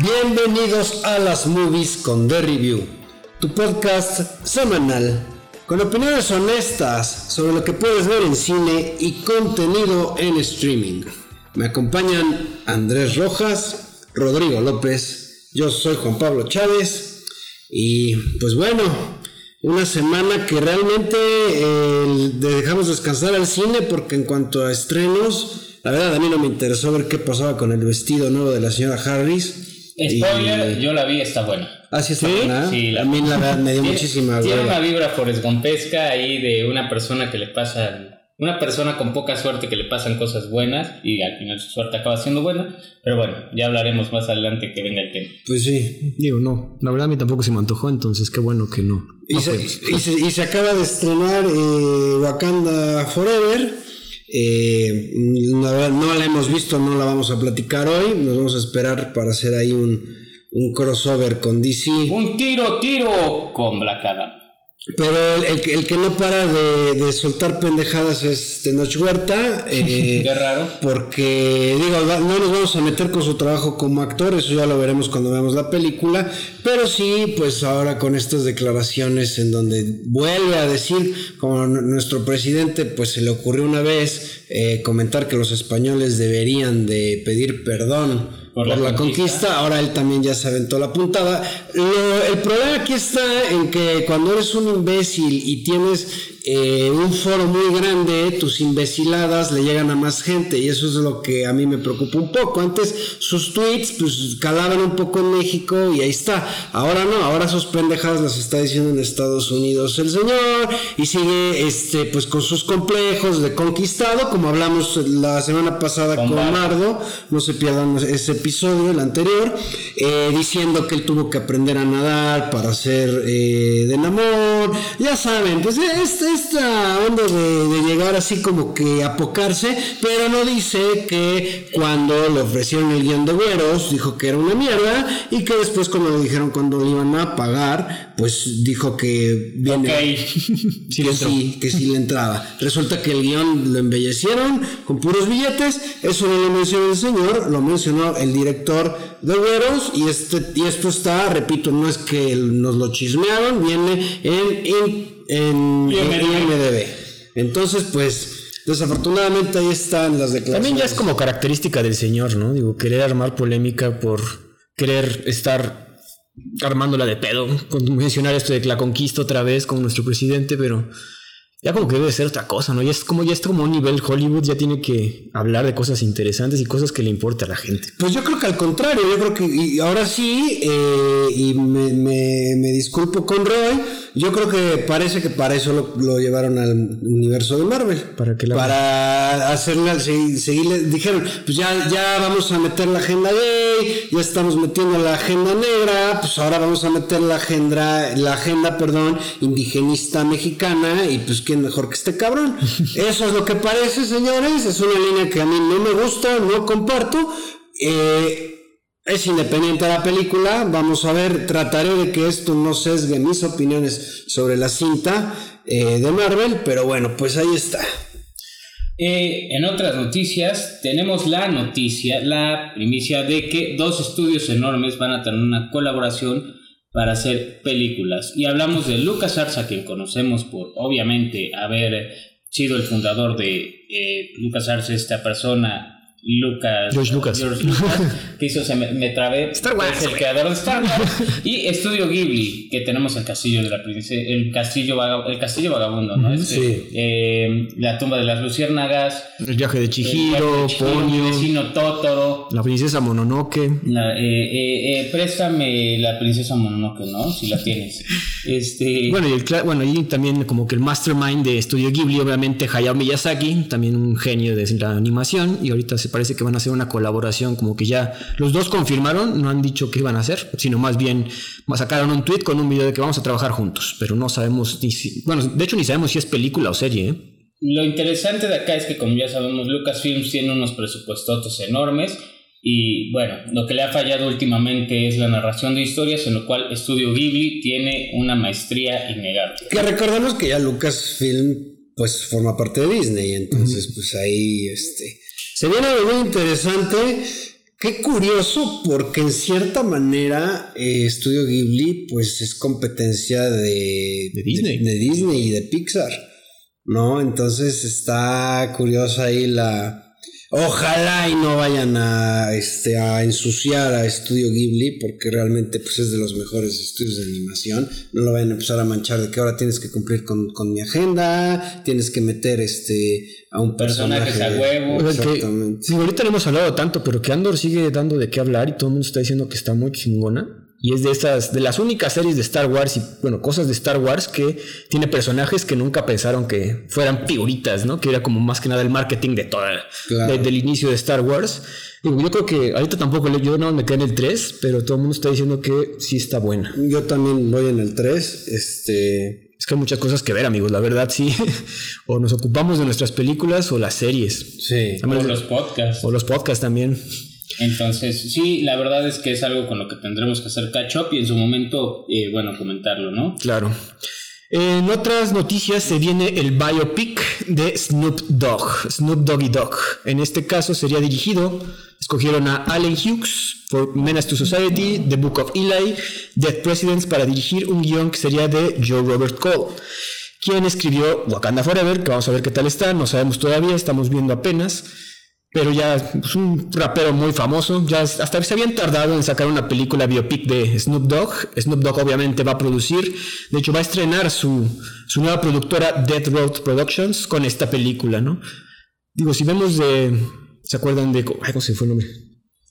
Bienvenidos a las movies con The Review, tu podcast semanal con opiniones honestas sobre lo que puedes ver en cine y contenido en streaming. Me acompañan Andrés Rojas, Rodrigo López, yo soy Juan Pablo Chávez y pues bueno, una semana que realmente eh, dejamos descansar al cine porque en cuanto a estrenos, la verdad a mí no me interesó ver qué pasaba con el vestido nuevo de la señora Harris. Spoiler, yo la vi, está buena. Ah, sí, está buena. Sí, a mí la verdad me dio muchísima Tiene una vibra foresgompesca ahí de una persona que le pasa una persona con poca suerte que le pasan cosas buenas y al final su suerte acaba siendo buena. Pero bueno, ya hablaremos más adelante que venga el tema. Pues sí. Digo, no. La verdad a mí tampoco se me antojó, entonces qué bueno que no. Y, se, acaba de estrenar eh, Wakanda Forever. Eh, no la hemos visto, no la vamos a platicar hoy. Nos vamos a esperar para hacer ahí un, un crossover con DC. Un tiro, tiro con Black. Pero el, el, que no para de, de, soltar pendejadas es Tenoch Huerta. Eh, Qué raro. Porque, digo, no nos vamos a meter con su trabajo como actor, eso ya lo veremos cuando veamos la película. Pero sí, pues ahora con estas declaraciones en donde vuelve a decir, como nuestro presidente, pues se le ocurrió una vez eh, comentar que los españoles deberían de pedir perdón por, la, conquista. ahora él también ya se aventó la puntada. el problema aquí está en que cuando eres un imbécil y tienes eh, un foro muy grande, tus imbeciladas le llegan a más gente y eso es lo que a mí me preocupa un poco. Antes sus tweets pues calaban un poco en México y ahí está. Ahora no, ahora sus pendejadas las está diciendo en Estados Unidos el señor y sigue este pues con sus complejos de conquistado, como hablamos la semana pasada con, Mardo, no se pierdan ese episodio, el anterior, eh, diciendo que él tuvo que aprender a nadar para ser eh, de amor, ya saben, pues este esta onda de, llegar así como que a pocarse, pero no dice que cuando le ofrecieron el guion de güeros dijo que era una mierda y que después cuando le dijeron cuando le iban a pagar, pues dijo que viene que, sí, que sí le entraba. Resulta que el guion lo embellecieron con puros billetes, eso no lo mencionó el señor, lo mencionó el director de güeros y, este, y esto está, repito, no es que nos lo chismearon, viene en, en en IMDB. Entonces, pues, desafortunadamente ahí están las declaraciones. También ya es como característica del señor, ¿no? Digo, querer armar polémica por querer estar armándola de pedo, con mencionar esto de la conquista otra vez con nuestro presidente, pero ya como que debe ser otra cosa, ¿no? Ya es como ya es como un nivel Hollywood, ya tiene que hablar de cosas interesantes y cosas que le importa a la gente. Pues yo creo que al contrario, yo creo que y ahora sí, eh, y me, me, me disculpo con Roy, yo creo que parece que para eso lo, llevaron al universo de Marvel. Para que la Para hacerle, seguir, dijeron, pues ya, ya vamos a meter la agenda gay, ya estamos metiendo la agenda negra, pues ahora vamos a meter la agenda, la agenda, perdón, indigenista mexicana, y pues quién mejor que este cabrón. Eso es lo que parece, señores, es una línea que a mí no me gusta, no comparto. Eh, es independiente la película, vamos a ver, trataré de que esto no sesgue mis opiniones sobre la cinta eh, de Marvel, pero bueno, pues ahí está. Eh, en otras noticias, tenemos la noticia, la primicia de que dos estudios enormes van a tener una colaboración para hacer películas. Y hablamos de Lucas Arts, a quien conocemos por obviamente haber sido el fundador de eh, Lucas Arts, esta persona Lucas. George Lucas. que hizo, se me, trabé. Star Wars. Es el creador de Star Wars. y Estudio Ghibli, que tenemos el castillo de la princesa. El castillo, el castillo vagabundo, ¿no? Sí. Eh, la tumba de las luciérnagas. El viaje de Chihiro, Ponyo. El vecino Totoro. La princesa Mononoke. La, eh, eh, préstame la princesa Mononoke, ¿no? Si la tienes. Este... Bueno, y, el, bueno, y también como que el mastermind de Estudio Ghibli, obviamente Hayao Miyazaki, también un genio de la animación. Y ahorita se parece que van a hacer una colaboración, como que ya los dos confirmaron, no han dicho qué van a hacer, sino más bien sacaron un tweet con un video de que vamos a trabajar juntos, pero no sabemos ni si, bueno, de hecho ni sabemos si es película o serie. ¿eh? Lo interesante de acá es que como ya sabemos, Lucasfilms tiene unos presupuestos enormes y bueno, lo que le ha fallado últimamente es la narración de historias, en lo cual Estudio Ghibli tiene una maestría innegable. Que recordemos que ya Lucasfilm pues forma parte de Disney, entonces pues ahí este se viene algo muy interesante. Qué curioso, porque en cierta manera eh, Estudio Ghibli pues es competencia de, De Disney. de, Disney y de Pixar, ¿no? Entonces está curiosa ahí la... Ojalá y no vayan a, este, a ensuciar a Estudio Ghibli, porque realmente pues, es de los mejores estudios de animación. No lo vayan a empezar a manchar de que ahora tienes que cumplir con, con mi agenda, tienes que meter este, a un personaje. Personajes a huevo. O sea, que- Exactamente. sí, ahorita no hemos hablado tanto, pero que Andor sigue dando de qué hablar y todo el mundo está diciendo que está muy chingona. Y es de estas, de las únicas series de Star Wars y, bueno, cosas de Star Wars que tiene personajes que nunca pensaron que fueran figuritas, ¿no? Que era como más que nada el marketing de toda, Claro. de- del inicio de Star Wars. Digo, yo creo que ahorita tampoco, yo no me quedé en el 3, pero todo el mundo está diciendo que sí está buena. Yo también voy en el 3. Este. Es que hay muchas cosas que ver, amigos, la verdad sí. o nos ocupamos de nuestras películas o las series. Sí. O los podcasts. O los podcasts también. Entonces, sí, la verdad es que es algo con lo que tendremos que hacer catch up y en su momento, eh, bueno, comentarlo, ¿no? Claro. En otras noticias se viene el biopic de Snoop Dogg, Snoop Doggy Dogg. En este caso sería dirigido, escogieron a Allen Hughes por Menace to Society, The Book of Eli, Dead Presidents para dirigir un guion que sería de Joe Robert Cole, quien escribió Wakanda Forever, que vamos a ver qué tal está, no sabemos todavía, estamos viendo apenas. Pero ya es un rapero muy famoso. Ya es- hasta se habían tardado en sacar una película biopic de Snoop Dogg. Snoop Dogg obviamente va a producir. De hecho, va a estrenar su, su nueva productora Death Road Productions con esta película, ¿no? Digo, si vemos de. ¿Se acuerdan de. Ay, ¿Cómo se fue el nombre?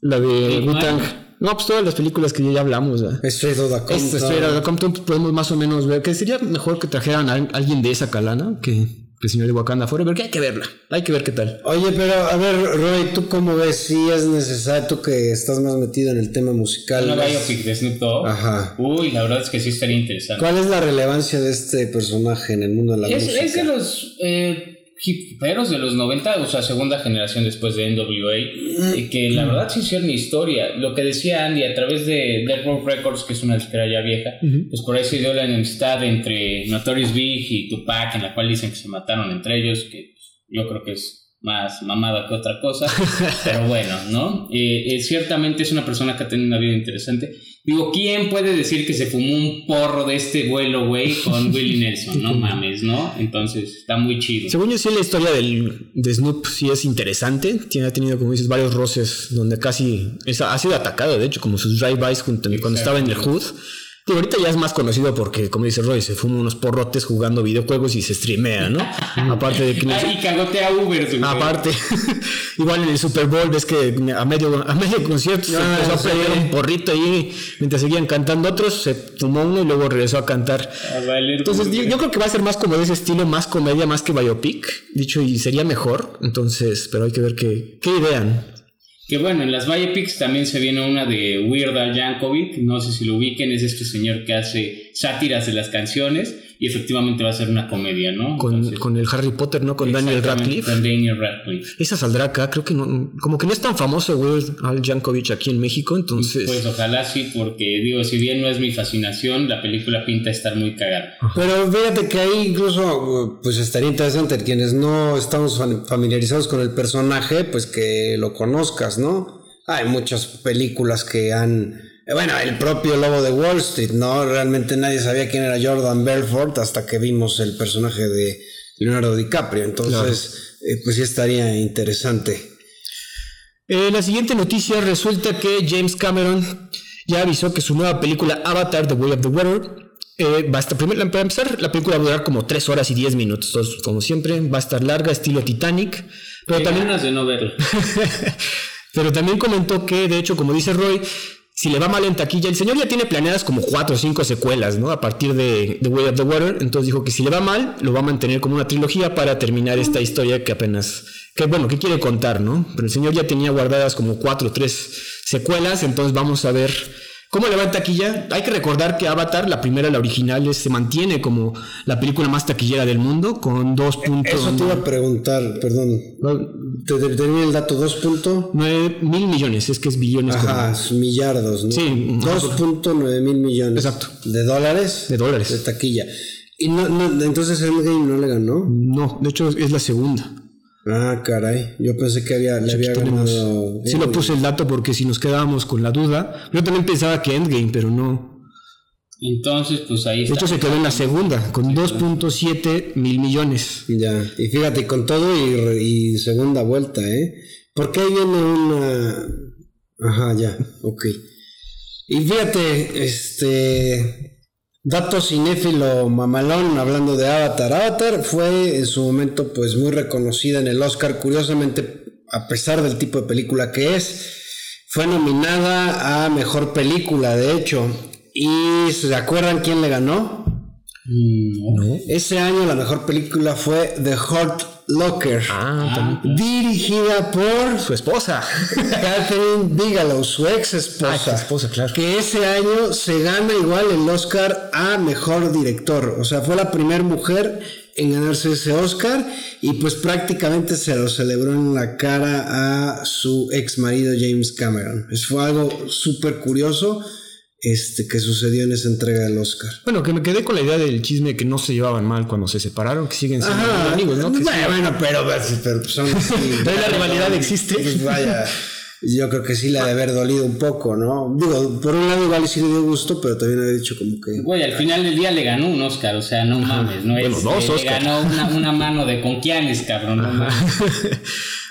La de Wu-Tang. Mike. No, pues todas las películas que ya hablamos. Straight Outta Compton. Esta Straight Outta Compton, podemos más o menos ver que sería mejor que trajeran a alguien de esa calana que, señor de Wakanda Forever, que hay que verla. Hay que ver qué tal. Oye, pero a ver, Roy, ¿tú cómo ves? Si es necesario, tú que estás más metido en el tema musical. Una ¿ves? biopic de Snoop Dogg. Ajá. Uy, la verdad es que sí estaría interesante. ¿Cuál es la relevancia de este personaje en el mundo de la Es, música? es de los eh, hiperos de los 90, o sea, segunda generación después de NWA, que la verdad sí hicieron historia. Lo que decía Andy, a través de Dead Row Records, que es una disquera ya vieja, pues por ahí se dio la enemistad entre Notorious Big y Tupac, en la cual dicen que se mataron entre ellos, que yo creo que es más mamada que otra cosa, pero bueno, ¿no? Eh, eh, ciertamente es una persona que ha tenido una vida interesante. Digo, ¿quién puede decir que se fumó un porro de este vuelo, güey, con Willie Nelson? No mames, ¿no? Entonces, está muy chido. Según yo sí la historia del, de Snoop sí es interesante. Tiene, ha tenido, como dices, varios roces donde casi es- ha sido atacado, de hecho, como sus drive-bys cuando estaba en el Hood. Ahorita ya es más conocido porque, como dice Roy, se fuma unos porrotes jugando videojuegos y se streamea, ¿no? Aparte de que... no- Ah, y cagotea Uber. Aparte, igual en el Super Bowl ves que a medio, a medio concierto se Ah, empezó a prender un porrito ahí mientras seguían cantando otros, se fumó uno y luego regresó a cantar. A valer Entonces yo, yo creo que va a ser más como de ese estilo, más comedia, más que biopic, dicho y sería mejor. Entonces, pero hay que ver qué, qué idean. Que bueno, en las biopics también se viene una de Weird Al Yankovic, no sé si lo ubiquen, es este señor que hace sátiras de las canciones y efectivamente va a ser una comedia, ¿no? Con, Entonces, con el Harry Potter, ¿no? Con Daniel exactamente, Radcliffe. Con Daniel Radcliffe. Esa saldrá acá, creo que no, como que no es tan famoso Weird Al Yankovic aquí en México, entonces... Pues ojalá sí, porque digo, si bien no es mi fascinación, la película pinta estar muy cagada. Pero fíjate que ahí incluso pues estaría interesante quienes no estamos fam- familiarizados con el personaje, pues que lo conozcas, ¿no? Hay muchas películas que han... eh, Bueno, el propio Lobo de Wall Street, ¿no? Realmente nadie sabía quién era Jordan Belfort hasta que vimos el personaje de Leonardo DiCaprio. Entonces, eh, pues sí estaría interesante. Eh, la siguiente noticia resulta que James Cameron ya avisó que su nueva película Avatar, The Way of the Water, eh, va a estar, primero, para empezar, la película va a durar como 3 horas y 10 minutos, entonces, como siempre, va a estar larga, estilo Titanic, pero Qué también, ganas de no verlo. pero también comentó que, de hecho, como dice Roy, si le va mal en taquilla, el señor ya tiene planeadas como 4 o 5 secuelas, ¿no? A partir de The Way of the Water, entonces dijo que si le va mal, lo va a mantener como una trilogía para terminar esta historia que apenas, que bueno, que quiere contar, ¿no? Pero el señor ya tenía guardadas como 4 o 3 secuelas, entonces vamos a ver cómo le va en taquilla. Hay que recordar que Avatar, la primera, la original, se mantiene como la película más taquillera del mundo, con 2 puntos... Eso te iba a preguntar, perdón. Te, te, te di el dato 2 punto. 9 mil millones, es que es billones Ajá, millardos, ¿no? Sí, 2.9 mil millones. Exacto. ¿De dólares? De dólares. De taquilla. Y no, no, entonces Endgame no le ganó. No, de hecho es la segunda. Ah, caray. Yo pensé que había, le había ganado. Sí lo puse el dato porque si nos quedábamos con la duda. Yo también pensaba que Endgame, pero no. Entonces, pues ahí De está. hecho, se quedó en la segunda, con 2.7 mil millones. Ya, y fíjate, con todo y segunda vuelta, ¿eh? Porque ahí viene una... Ajá, ya, ok. Y fíjate, este... Dato cinéfilo mamalón, hablando de Avatar. Avatar fue en su momento pues muy reconocida en el Oscar, curiosamente, a pesar del tipo de película que es. Fue nominada a Mejor Película, de hecho. ¿Y se acuerdan quién le ganó? Mm, no. Ese año la mejor película fue The Hurt Locker, Ah, también. dirigida por Su esposa. Catherine Bigelow, su ex Ah, esposa. su esposa, claro. Que ese año se gana igual el Oscar a mejor director. O sea, fue la primera mujer en ganarse ese Oscar y pues prácticamente se lo celebró en la cara a su ex marido James Cameron. Eso fue algo súper curioso este, que sucedió en esa entrega del Oscar. Bueno, que me quedé con la idea del chisme que no se llevaban mal cuando se separaron, que siguen siendo Ajá, amigos, ¿no? Que bueno, sí. bueno, pero, pero son así. Pero la rivalidad existe. Pues vaya, yo creo que sí le ha de haber dolido un poco, ¿no? Digo, por un lado igual sí le dio gusto, pero también había dicho como que... Güey, al final del día le ganó un Oscar, o sea, no mames, no Bueno, es. dos eh, le Oscar. ganó una, una mano de conquianes, cabrón, no mames.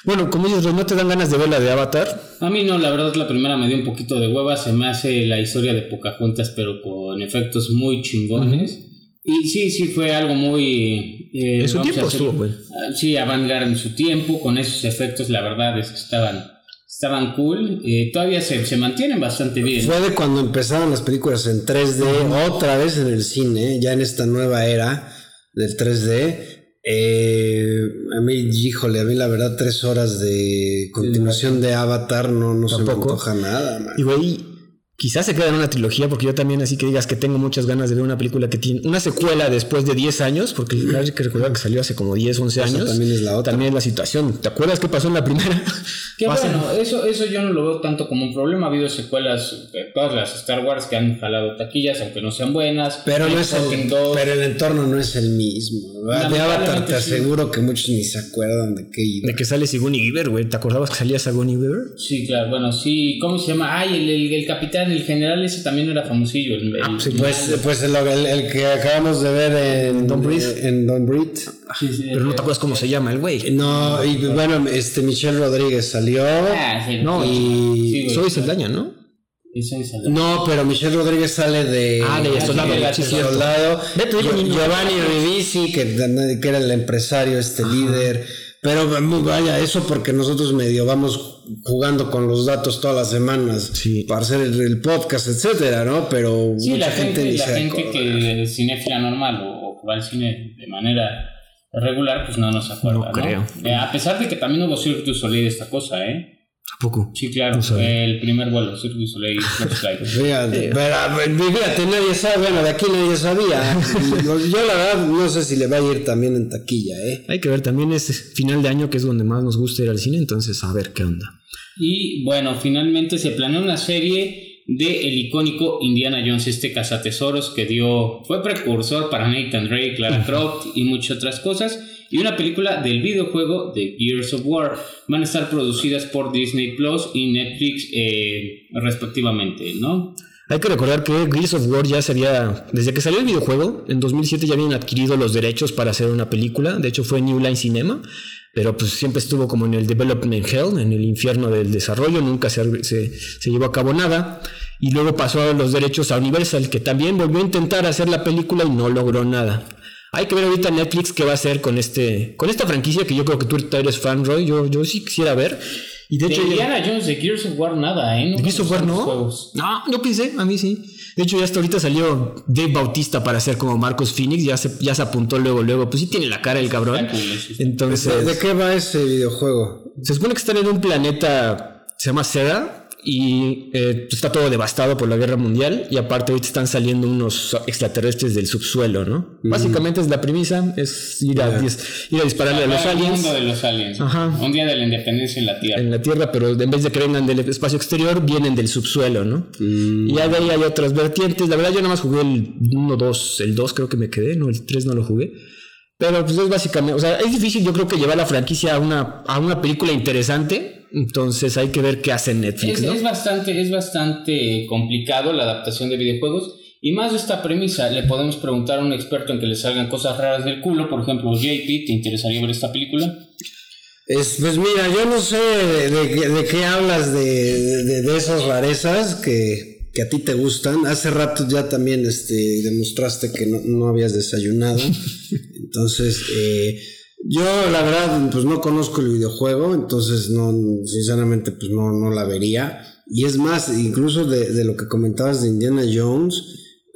bueno, como dices, ¿no te dan ganas de ver la de Avatar? A mí no, la verdad la primera me dio un poquito de hueva, se me hace la historia de Pocahontas, pero con efectos muy chingones. Y sí, sí, fue algo muy... eh, En su tiempo hacer- estuvo, güey. Ah, Sí, avant-garde en su tiempo, con esos efectos, la verdad es que estaban, estaban cool. Eh, todavía se, se mantienen bastante bien. Fue de cuando empezaron las películas en 3D, otra vez en el cine, ya en esta nueva era del 3D. Eh, a mí, híjole, a mí la verdad, tres horas de continuación de Avatar no, no se me antoja nada, man. Y güey, quizás se queda en una trilogía, porque yo también así que digas que tengo muchas ganas de ver una película que tiene una secuela después de 10 años, porque hay que recordar que salió hace como 10, 11 Esa años. también es la otra. También es la situación. ¿Te acuerdas qué pasó en la primera? Que bueno, eso, eso yo no lo veo tanto como un problema. Ha habido secuelas de todas las Star Wars que han jalado taquillas, aunque no sean buenas. Pero no es Talking el, dos. pero el entorno no es el mismo. De Avatar te sí. aseguro que muchos ni se acuerdan de qué iba. De que sale Sigourney Weaver, güey. ¿Te acordabas que salía Sigourney Weaver? Sí, claro, bueno, sí. ¿Cómo se llama? Ay, el, el, el capitán, el general ese también era famosillo. El, el- Ah, sí, Pues, pues el, el- el que acabamos de ver en Don't Breathe. En Don't Breathe. Sí, sí, Pero no te acuerdas cómo se llama el güey. No, y bueno, este Michelle Rodríguez salió. Ah, sí, No, y- sí, güey. Soy Saldaña, ¿no? No, pero Michelle Rodríguez sale de. Ah, de Soldado, de sí, cierto. Soldado. Giovanni Ribisi, que, que era el empresario, este líder. Pero vaya, eso porque nosotros medio vamos jugando con los datos todas las semanas Sí. para hacer el, el podcast, etcétera, ¿no? Pero Sí, mucha la gente, ni la se gente que es cinéfila normal o, o que va al cine de manera regular, pues no nos acuerda, No ¿no? creo. Eh, a pesar de que también hubo Cirque du Soleil esta cosa, ¿eh? ¿A poco? Sí, claro, No el primer vuelo, Cirque du Soleil. Fíjate, pero, fíjate, nadie sabe, bueno, de aquí nadie sabía. Yo, yo la verdad no sé si le va a ir también en taquilla, ¿eh? Hay que ver, también es final de año que es donde más nos gusta ir al cine, entonces a ver qué onda. Y bueno, finalmente se planeó una serie de el icónico Indiana Jones, este cazatesoros que dio, fue precursor para Nathan Drake, Clara Croft y muchas otras cosas. Y una película del videojuego de Gears of War. Van a estar producidas por Disney Plus y Netflix eh, respectivamente, ¿no? Hay que recordar que Gears of War ya sería, desde que salió el videojuego, en 2007 ya habían adquirido los derechos para hacer una película, de hecho fue New Line Cinema, pero pues siempre estuvo como en el development hell, en el infierno del desarrollo, nunca se, se, llevó a cabo nada, y luego pasó los derechos a Universal, que también volvió a intentar hacer la película y no logró nada. Hay que ver ahorita Netflix qué va a hacer con este con esta franquicia que yo creo que tú eres fan, Roy. Yo, yo sí quisiera ver. Y de De hecho, ya- Indiana Jones, de Gears of War, nada, ¿eh? No ¿De Gears of War conozco no? No, yo pensé, a mí sí. De hecho, ya hasta ahorita salió Dave Bautista para ser como Marcos Phoenix, ya se, ya se apuntó luego, luego. Pues sí tiene la cara el cabrón. Entonces, ¿De qué va ese videojuego? se supone que están en un planeta, se llama Seda, y eh, está todo devastado por la guerra mundial, y aparte ahorita están saliendo unos extraterrestres del subsuelo, ¿no? Básicamente es la premisa, es ir a, dis- ir a dispararle a los aliens. mundo de los aliens. Ajá. Un día de la independencia en la Tierra. en la Tierra, pero en vez de que vengan del espacio exterior, vienen del subsuelo, ¿no? Y ya de ahí hay otras vertientes. La verdad, yo nada más jugué el 1, 2, el 2 creo que me quedé, no, el 3 no lo jugué. Pero pues es básicamente, o sea, es difícil yo creo que llevar la franquicia a una, a una película interesante, entonces hay que ver qué hace Netflix. Es, ¿no? es bastante, es bastante complicado la adaptación de videojuegos. Y más de esta premisa, le podemos preguntar a un experto en que le salgan cosas raras del culo. Por ejemplo, JP, ¿te interesaría ver esta película? Es, pues mira, yo no sé de, de- de qué hablas de, de- de esas rarezas que, que a ti te gustan. Hace rato ya también este, demostraste que no, no habías desayunado. Entonces, eh, yo la verdad, pues no conozco el videojuego, entonces no, sinceramente, pues no, no la vería. Y es más, incluso de, de lo que comentabas de Indiana Jones,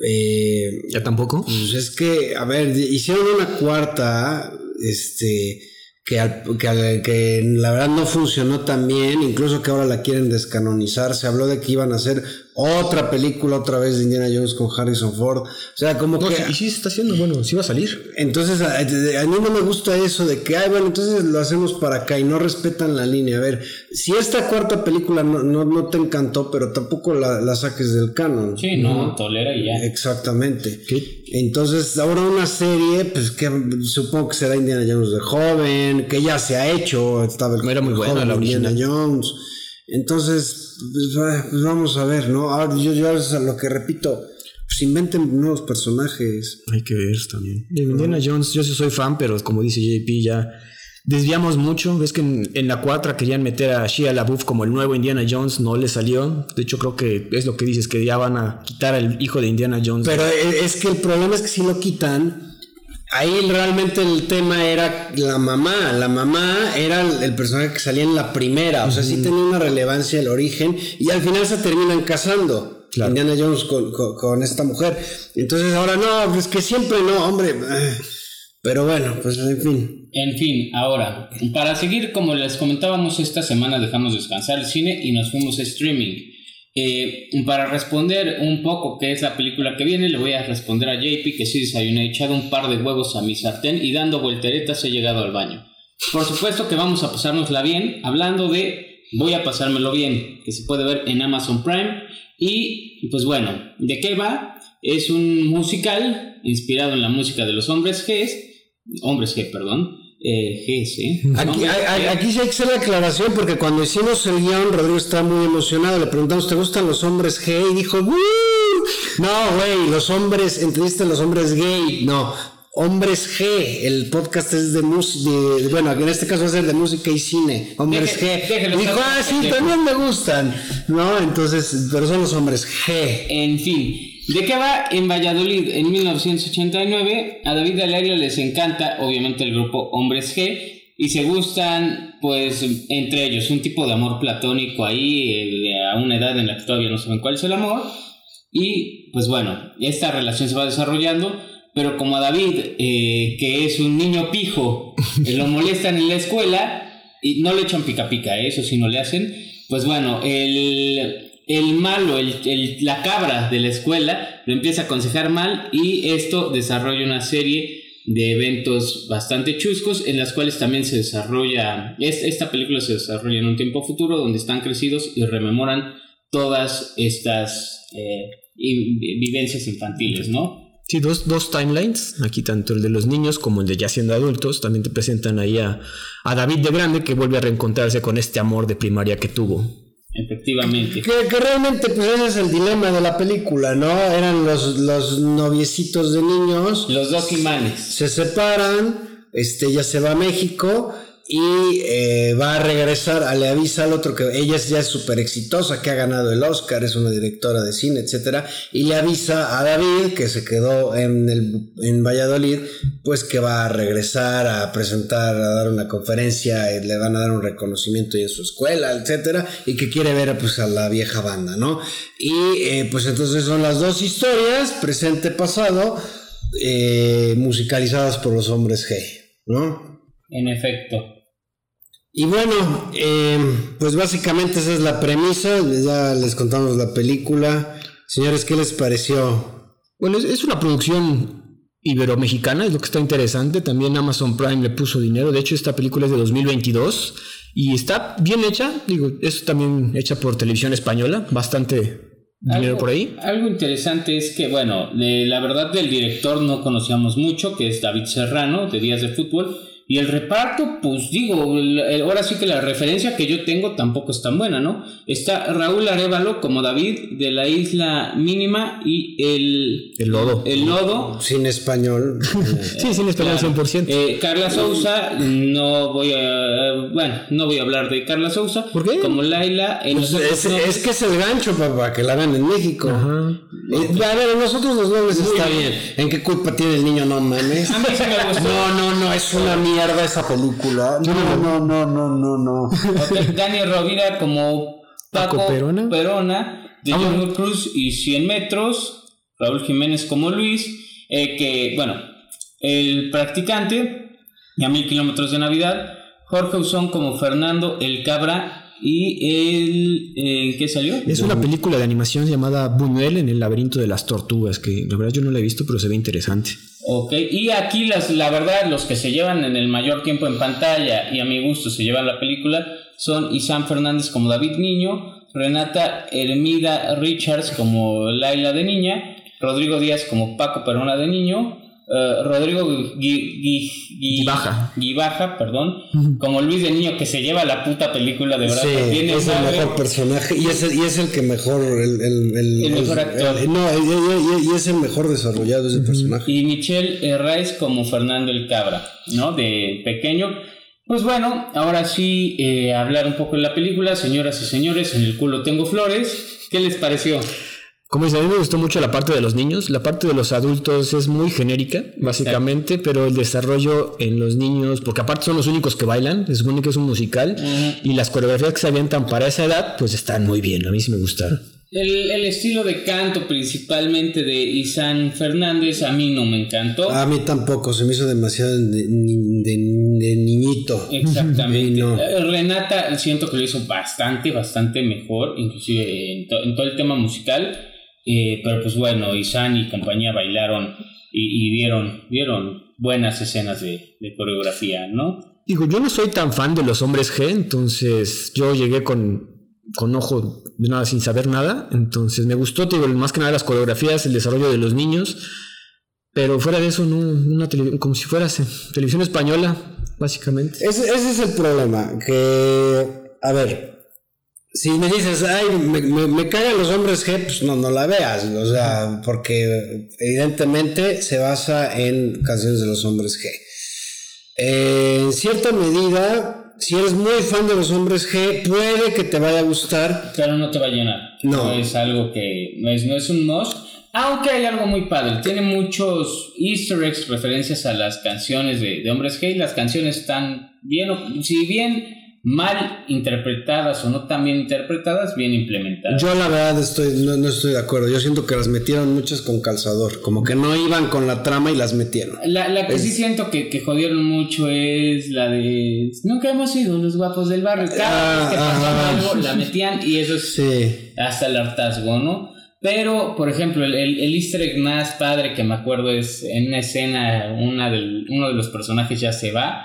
eh, ¿Ya tampoco? pues es que, a ver, hicieron una cuarta, este, que, al- que, al- que la verdad no funcionó tan bien, incluso que ahora la quieren descanonizar. Se habló de que iban a hacer otra película otra vez de Indiana Jones con Harrison Ford. O sea, como No, que... y sí se está haciendo, bueno, sí va a salir. Entonces, a, a mí no me gusta eso de que, ay, bueno, entonces lo hacemos para acá y no respetan la línea. A ver, si esta cuarta película no, no, no te encantó, pero tampoco la, la saques del canon. Sí, no, tolera y ya. Exactamente. ¿Qué? Entonces, ahora una serie, pues que supongo que será Indiana Jones de joven, que ya se ha hecho, estaba el Era muy buena joven la Indiana. Jones. Entonces, pues, pues vamos a ver, ¿no? Ahora yo, yo es a lo que repito, pues inventen nuevos personajes. Hay que ver también. De Indiana Jones, yo sí soy fan, pero como dice JP, ya desviamos mucho. Ves que en, en la 4 querían meter a Shia LaBeouf como el nuevo Indiana Jones, no le salió. De hecho, creo que es lo que dices, que ya van a quitar al hijo de Indiana Jones. Pero e- es que el problema es que si lo quitan, ahí realmente el tema era la mamá. La mamá era el, personaje que salía en la primera. O sea, sí tenía una relevancia el origen. Y al final se terminan casando. Claro. Indiana Jones con, con- con esta mujer. Entonces ahora no, pues que siempre no, hombre. Pero bueno, pues en fin. En fin, ahora, para seguir, como les comentábamos, esta semana dejamos descansar el cine y nos fuimos a streaming. Eh, para responder un poco qué es la película que viene, le voy a responder a JP que sí desayuné, echado un par de huevos a mi sartén y dando volteretas he llegado al baño. Por supuesto que vamos a pasárnosla bien, hablando de Voy a pasármelo bien, que se puede ver en Amazon Prime. Y pues bueno, ¿de qué va? Es un musical inspirado en la música de los hombres G, hombres G, perdón, eh, GS. ¿eh? Aquí, hay- G. aquí sí hay que hacer la aclaración porque cuando hicimos el guion, Rodrigo estaba muy emocionado. Le preguntamos, ¿te gustan los hombres gay? Y dijo, "¡Woo!". No, güey, los hombres, ¿entendiste? Los hombres gay. No, hombres G. El podcast es de música, bueno, en este caso va a ser de música y cine. Hombres Deje- G. Dijo, ah, sí, también me gustan. No, entonces, pero son los hombres G. En fin, ¿de qué va? En Valladolid, en 1989, a David Dalerio les encanta, obviamente, el grupo Hombres G, y se gustan, pues, entre ellos, un tipo de amor platónico ahí, a una edad en la que todavía no saben cuál es el amor, y pues bueno, esta relación se va desarrollando, pero como a David, eh, que es un niño pijo, eh, lo molestan en la escuela, y no le echan pica pica, ¿eh? eso sí no le hacen, pues bueno, el, el malo, el, el- la cabra de la escuela, lo empieza a aconsejar mal y esto desarrolla una serie de eventos bastante chuscos en las cuales también se desarrolla, es- esta película se desarrolla en un tiempo futuro donde están crecidos y rememoran todas estas eh, vivencias infantiles, ¿no? Sí, dos, dos timelines, aquí tanto el de los niños como el de ya siendo adultos, también te presentan ahí a, a David de grande que vuelve a reencontrarse con este amor de primaria que tuvo. Efectivamente. Que, que realmente, pues ese es el dilema de la película, ¿no? Eran los, los noviecitos de niños. Los dos imanes. se separan, este, ella se va a México y eh, va a regresar, le avisa al otro que ella ya es súper exitosa, que ha ganado el Oscar, es una directora de cine, etcétera, y le avisa a David, que se quedó en, el, en Valladolid, pues que va a regresar a presentar, a dar una conferencia, y le van a dar un reconocimiento ahí en su escuela, etcétera, y que quiere ver pues a la vieja banda, ¿no? Y eh, pues entonces son las dos historias, presente, pasado, eh, musicalizadas por los hombres G, ¿no? En efecto. Y bueno, eh, pues básicamente esa es la premisa, ya les contamos la película. Señores, ¿qué les pareció? Bueno, es, es una producción ibero-mexicana, es lo que está interesante. También Amazon Prime le puso dinero. De hecho, esta película es de 2022 y está bien hecha. Digo, es también hecha por televisión española, bastante dinero por ahí. Algo interesante es que, bueno, la verdad del director no conocíamos mucho, que es David Serrano, de Días de Fútbol. Y el reparto, pues digo, ahora sí que la referencia que yo tengo tampoco es tan buena, ¿no? Está Raúl Arevalo como David de la isla mínima y el... El lodo. El lodo. Sin español. sí, sin español 100%. Eh, Carla Sousa, no voy a... Bueno, no voy a hablar de Carla Sousa. ¿Por qué? Como Laila. Pues es, que es el gancho, papá, que la hagan en México. Ajá. Eh, a ver, nosotros los nobles está bien. ¿En qué culpa tiene el niño? No mames. No, no, no, es una mierda esa película. No, no, no, no, no, no. Daniel Rovira como Paco, Perona. Perona de Jungle Cruz y 100 metros. Raúl Jiménez como Luis. Eh, que, bueno, el practicante y a mil kilómetros de Navidad. Jorge Usón como Fernando el Cabra ¿Y el, eh, qué salió? Es una película de animación llamada Buñuel en el laberinto de las tortugas, que la verdad yo no la he visto, pero se ve interesante. Ok, y aquí las, la verdad los que se llevan en el mayor tiempo en pantalla y a mi gusto se llevan la película son Isam Fernández como David Niño, Renata Hermida Richards como Laila de Niña, Rodrigo Díaz como Paco Perona de Niño, eh, Rodrigo Guibaja, perdón, como Luis de Niño que se lleva la puta película de verdad. Sí, es el mejor personaje y es, y es el que mejor el, el, mejor actor. no, y, es el mejor desarrollado ese personaje. Y Michelle Herraiz como Fernando el Cabra, ¿no? De pequeño. Pues bueno, ahora sí eh, hablar un poco de la película, señoras y señores, en el culo tengo flores. ¿Qué les pareció? Como dice, a mí me gustó mucho la parte de los niños. La parte de los adultos es muy genérica, básicamente, pero el desarrollo en los niños, porque aparte son los únicos que bailan, se supone que es un musical, y las coreografías que se avientan para esa edad, pues están muy bien. A mí sí me gustaron. El, estilo de canto principalmente de Isan Fernández a mí no me encantó. A mí tampoco, se me hizo demasiado de, niñito. Exactamente. Eh, Renata siento que lo hizo bastante, bastante mejor, inclusive en todo el tema musical. Eh, pero pues bueno, Isan y compañía bailaron y, y dieron, buenas escenas de, coreografía, ¿no? Digo, yo no soy tan fan de los hombres G, entonces yo llegué con, con ojo de nada sin saber nada. Entonces me gustó, digo, más que nada las coreografías, el desarrollo de los niños. Pero fuera de eso, no, una como si fuera televisión española, básicamente. Ese, ese es el problema, que, a ver, si me dices, ay, me, me, cagan los hombres G, pues no, no la veas, o sea, porque evidentemente se basa en canciones de los hombres G. en cierta medida, si eres muy fan de los hombres G, puede que te vaya a gustar. Claro, no te va a llenar. No. es algo que no es, no es un must. Aunque hay algo muy padre, tiene muchos easter eggs, referencias a las canciones de, de hombres G, y las canciones están bien, si bien mal interpretadas o no tan bien interpretadas, bien implementadas. Yo la verdad estoy, no, estoy de acuerdo. Yo siento que las metieron muchas con calzador, como que no iban con la trama y las metieron. La, que sí siento que, que, jodieron mucho es la de nunca hemos sido los guapos del barrio. Cada vez que pasaba algo la metían y eso es hasta el hartazgo, ¿no? Pero, por ejemplo, el, el, easter egg más padre que me acuerdo es en una escena, una del, uno de los personajes ya se va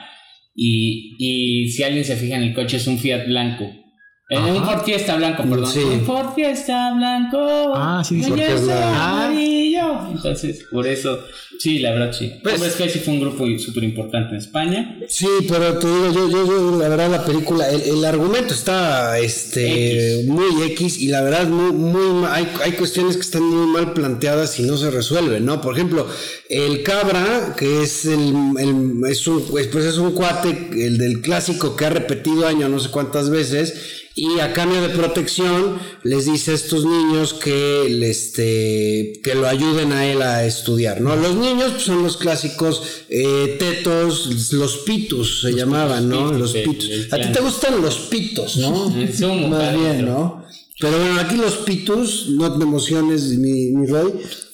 y, y si alguien se fija en el coche es un Fiat blanco. En un Ford Fiesta blanco, perdón. Sí. Un Ford Fiesta blanco. Ah, sí, sí. amarillo. Entonces, por eso, sí, la verdad, sí. Pues, es que sí fue un grupo súper importante en España. Sí, pero te digo, yo, yo, yo la verdad, la película, el, el argumento está este, muy X y la verdad, muy, muy hay, hay cuestiones que están muy mal planteadas y no se resuelven, ¿no? Por ejemplo, el Cabra, que es el, el es un, pues, pues es un cuate, el del clásico que ha repetido año no sé cuántas veces y a cambio de protección les dice a estos niños que, este, que lo ayuden a él a estudiar, ¿no? Los niños pues, son los clásicos eh, tetos, los pitos se llamaban, ¿no? los pitos. A ti te gustan los pitos, ¿no? Más bien, ¿no? Pero bueno, aquí los pitos, no te emociones, mi, mi Roy,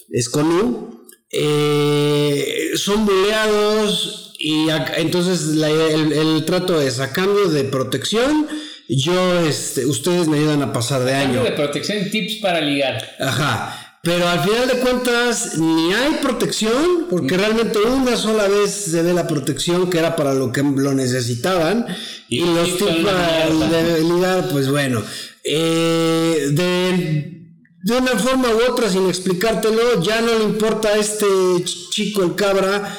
es con U, eh, son buleados y entonces el, el trato es a cambio de protección yo, este, ustedes me ayudan a pasar de año. de protección, tips para ligar. Ajá. Pero al final de cuentas, ni hay protección, porque realmente una sola vez se ve la protección que era para lo que lo necesitaban. Y, los tips para ligar, pues bueno. Eh, de de una forma u otra, sin explicártelo, ya no le importa a este chico, el cabra,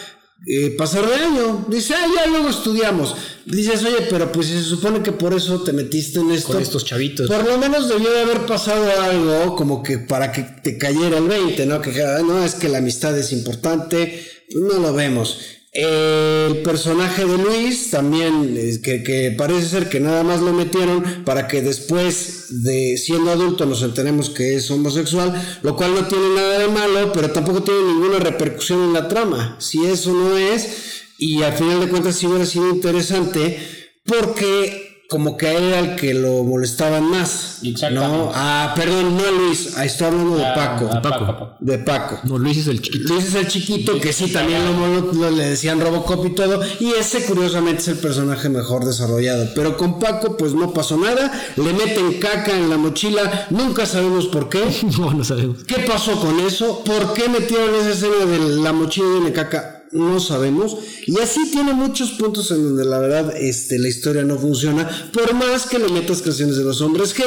eh, pasar de año. Dice, ah, ya luego estudiamos. Dices, oye, pero pues se supone que por eso te metiste en esto. Con estos chavitos. Por lo menos debió de haber pasado algo como que para que te cayera el 20, ¿no? Que no, es que la amistad es importante, no lo vemos. El personaje de Luis también, que, que, parece ser que nada más lo metieron para que después de siendo adulto nos enteremos que es homosexual, lo cual no tiene nada de malo, pero tampoco tiene ninguna repercusión en la trama. Si eso no es, y al final de cuentas sí hubiera sido interesante, porque como que era el que lo molestaban más. ¿no? Ah, perdón, no Luis, ahí estoy hablando de ah, Paco. de Paco. De Paco. No, Luis es el chiquito. Luis es el chiquito, que sí, también lo, le decían Robocop y todo. Y ese, curiosamente, es el personaje mejor desarrollado. Pero con Paco, pues no pasó nada. Le meten caca en la mochila. Nunca sabemos por qué. no, no sabemos. ¿Qué pasó con eso? ¿Por qué metieron esa escena de la mochila de caca? No sabemos. Y así tiene muchos puntos en donde la verdad este, la historia no funciona. Por más que le metas canciones de los hombres que,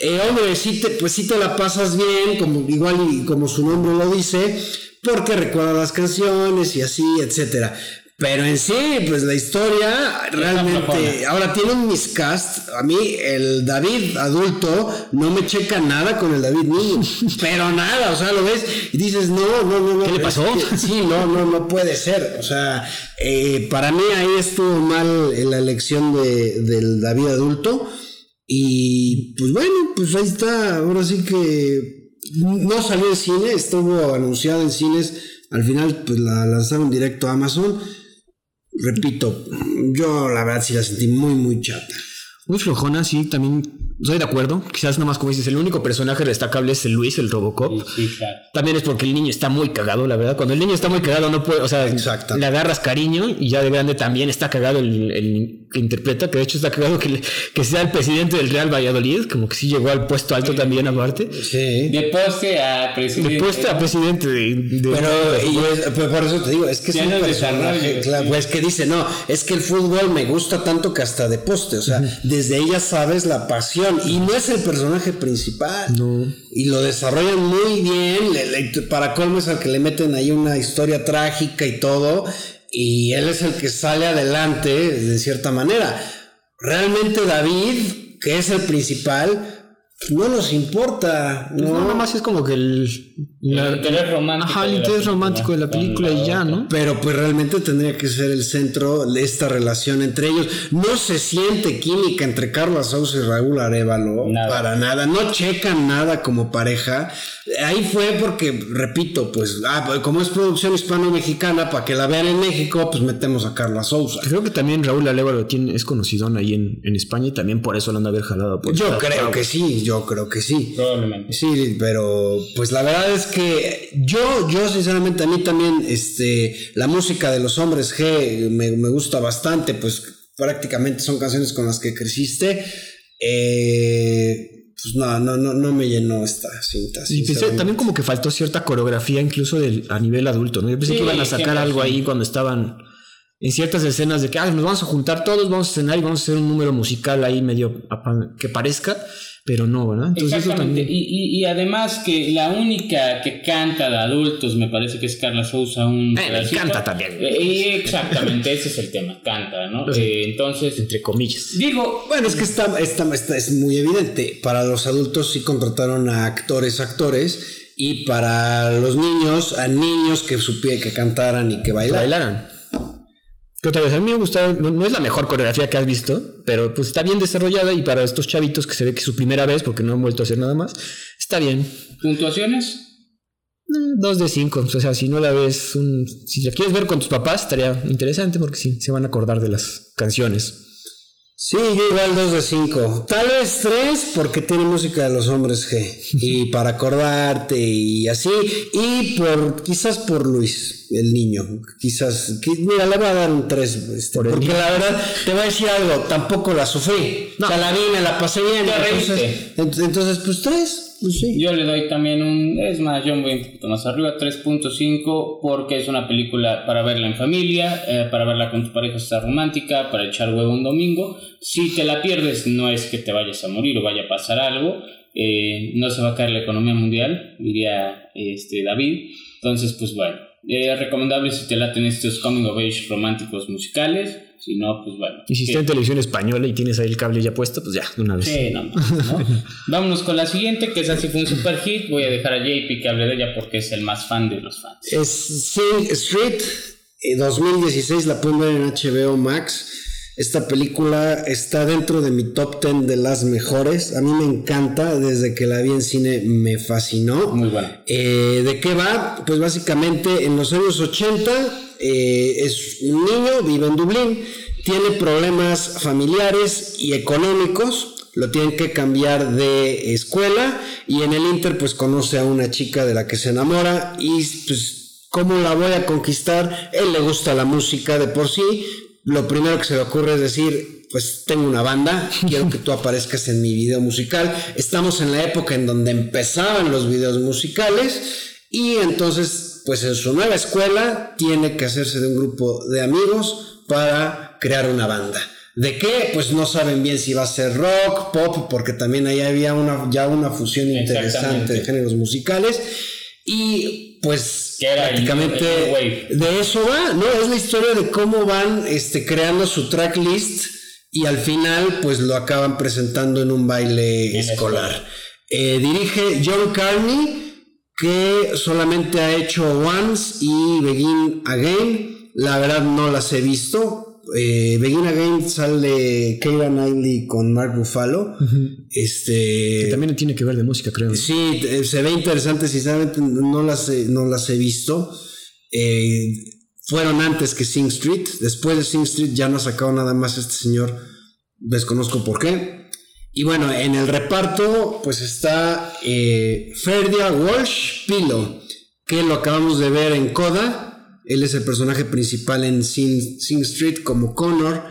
eh, hombre, si te, pues si te la pasas bien, como, igual y como su nombre lo dice, porque recuerda las canciones y así, etcétera. Pero en sí, pues la historia realmente. Ahora tiene un miscast. A mí, el David adulto no me checa nada con el David niño. pero nada, o sea, lo ves y dices, no, no, no, no. ¿Qué le pasó? sí, no, no, no puede ser. O sea, eh, para mí ahí estuvo mal la elección de, del David adulto. Y pues bueno, pues ahí está. Ahora sí que no salió en cine, estuvo anunciado en cines. Al final, pues la lanzaron directo a Amazon repito, yo la verdad sí la sentí muy, muy chata. Muy flojona, sí, también estoy de acuerdo. Quizás nada más como dices, el único personaje destacable es el Luis, el Robocop. Sí, claro. También es porque el niño está muy cagado, la verdad. Cuando el niño está muy cagado, no puede, o sea, le agarras cariño y ya de grande también está cagado el, que interpreta, que de hecho está cagado que, que sea el presidente del Real Valladolid, como que sí llegó al puesto alto también aparte. Sí. De poste a presidente. De poste a presidente de... pero, por eso te digo, es que es un personaje, claro, pues que dice, no, es que el fútbol me gusta tanto que hasta de poste, o sea, desde ella sabes la pasión y no es el personaje principal. No. Y lo desarrollan muy bien. para colmo es al que le meten ahí una historia trágica y todo. Y él es el que sale adelante de cierta manera. Realmente David, que es el principal, no nos importa. No, nada más es como que el, interés romántico. Ajá, el interés romántico de la película y ya, ¿no? Pero pues realmente tendría que ser el centro de esta relación entre ellos. No se siente química entre Carla Sousa y Raúl Arevalo. Para nada. No checan nada como pareja. Ahí fue porque, repito, pues, ah, pues, como es producción hispano-mexicana, para que la vean en México, pues metemos a Carla Sousa. Creo que también Raúl Arevalo tiene, es conocido ahí en, en España y también por eso lo han de haber jalado. Yo creo que sí yo creo que sí. Probablemente. Sí, pero pues la verdad es que yo, yo sinceramente a mí también, este, la música de los hombres G me, gusta bastante, pues prácticamente son canciones con las que creciste. Eh, pues no, no, no, no me llenó esta cinta. Y también como que faltó cierta coreografía incluso del, a nivel adulto, ¿no? Yo pensé que iban a sacar algo ahí cuando estaban en ciertas escenas de que ah, nos vamos a juntar todos, vamos a cenar y vamos a hacer un número musical ahí medio que parezca pero no, ¿verdad? Entonces Exactamente. Y, y, además que la única que canta de adultos me parece que es Carla Sousa. Un eh, canta también. Eh, exactamente, ese es el tema, canta, ¿no? Eh, entonces... Entre comillas. Digo... Bueno, es que está, está, está, es muy evidente. Para los adultos sí contrataron a actores, actores. Y para los niños, a niños que supieran que cantaran y que bailaran. bailaran otra vez, a mí me gusta, no, es la mejor coreografía que has visto, pero pues está bien desarrollada y para estos chavitos que se ve que es su primera vez porque no han vuelto a hacer nada más, está bien. ¿Puntuaciones? Eh, dos de cinco, o sea, si no la ves, si la quieres ver con tus papás, estaría interesante porque sí, se van a acordar de las canciones. Sí, yo igual 2 de 5. Tal vez 3 porque tiene música de los hombres G. Y para acordarte y así. Y por quizás por Luis, el niño. Quizás. mira, le voy a dar un 3. Este, porque la verdad, te voy a decir algo. Tampoco la sufrí. O sea, la vi, me la pasé bien. Entonces, entonces, pues 3. Pues yo le doy también un, es más, yo voy un poquito más arriba, 3.5, porque es una película para verla en familia, eh, para verla con tu pareja está romántica, para echar huevo un domingo. Si te la pierdes, no es que te vayas a morir o vaya a pasar algo, eh, no se va a caer la economía mundial, diría este, David. Entonces, pues bueno, es recomendable si te laten estos coming of age románticos musicales. Si no, pues bueno. Y si está en televisión española y tienes ahí el cable ya puesto, pues ya, de una vez. Sí, no, ¿no? Vámonos con la siguiente, que esa sí fue un super hit. Voy a dejar a JP que hable de ella porque es el más fan de los fans. Es Sing Street, 2016, la pueden ver en HBO Max. Esta película está dentro de mi top 10 de las mejores. A mí me encanta, desde que la vi en cine me fascinó. Muy buena. Eh, ¿De qué va? Pues básicamente en los años 80 eh, es un niño, vive en Dublín, tiene problemas familiares y económicos, lo tienen que cambiar de escuela y en el Inter pues conoce a una chica de la que se enamora y pues ¿cómo la voy a conquistar? Él le gusta la música de por sí, lo primero que se le ocurre es decir, pues tengo una banda, quiero que tú aparezcas en mi video musical. Estamos en la época en donde empezaban los videos musicales y entonces, pues en su nueva escuela tiene que hacerse de un grupo de amigos para crear una banda. ¿De qué? Pues no saben bien si va a ser rock, pop, porque también ahí había una, ya una fusión interesante de géneros musicales. Y pues prácticamente de eso va, ¿no? Es la historia de cómo van este, creando su tracklist y al final pues lo acaban presentando en un baile escolar. Eh, dirige John Carney, que solamente ha hecho Once y Begin Again. La verdad no las he visto, eh, Begin Again sale Keira Knightley con Mark Ruffalo. Este. Que también tiene que ver de música, creo. Sí, eh, se ve interesante, sinceramente no las he, no las he visto. Eh, fueron antes que Sing Street. Después de Sing Street ya no ha sacado nada más este señor. Desconozco por qué. Y bueno, en el reparto, pues está eh, Ferdia Walsh Pilo, que lo acabamos de ver en Coda. Él es el personaje principal en Sing, Street como Connor,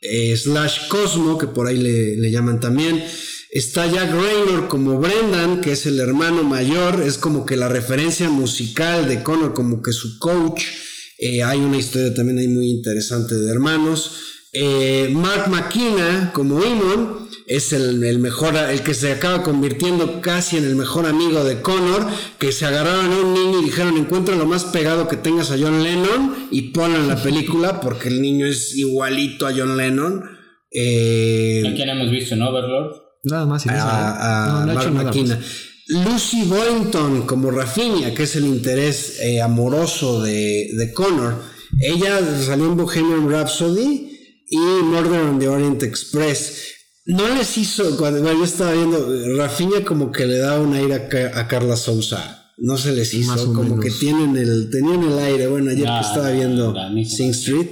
eh, slash Cosmo, que por ahí le, llaman también. Está Jack Raynor como Brendan, que es el hermano mayor, es como que la referencia musical de Connor, como que su coach. Eh, hay una historia también ahí muy interesante de hermanos. Mark McKenna como Eamon, es el, mejor, el que se acaba convirtiendo casi en el mejor amigo de Connor, que se agarraron a un niño y dijeron, encuentra lo más pegado que tengas a John Lennon y ponlo en la película, porque el niño es igualito a John Lennon. Eh, ¿A quién hemos visto en Overlord? Nada más. A, a, Lucy Boynton como Rafinha, que es el interés eh, amoroso de, de Connor. Ella salió en Bohemian Rhapsody y Murder on the Orient Express. No les hizo, cuando yo estaba viendo, Rafinha como que le da un aire a, Carla Sousa. No se les hizo, como que tienen el, tenían el aire. Bueno, ayer que estaba viendo Sing Street.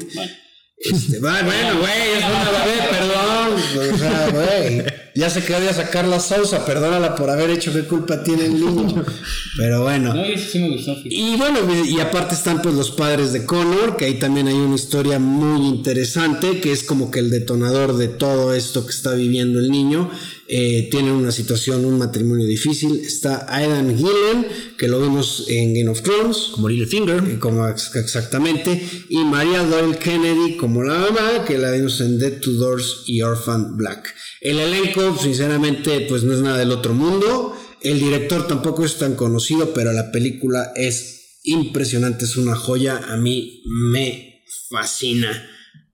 Este, bueno, güey, es una bebé, perdón. O sea, güey. Ya se quería sacar la Sousa, perdónala por haber hecho qué culpa tiene el niño. Pero bueno. No, sí me gustó. Y bueno, y aparte están pues los padres de Connor, que ahí también hay una historia muy interesante, que es como que el detonador de todo esto que está viviendo el niño. Eh, tienen una situación, un matrimonio difícil. Está Aidan Gillen, que lo vimos en Game of Thrones. Como Littlefinger. Eh, como exactamente. Y Maria Doyle Kennedy como la mamá, que la vimos en Dead to Doors y Orphan Black. El elenco, sinceramente, pues no es nada del otro mundo. El director tampoco es tan conocido, pero la película es impresionante, es una joya. A mí me fascina.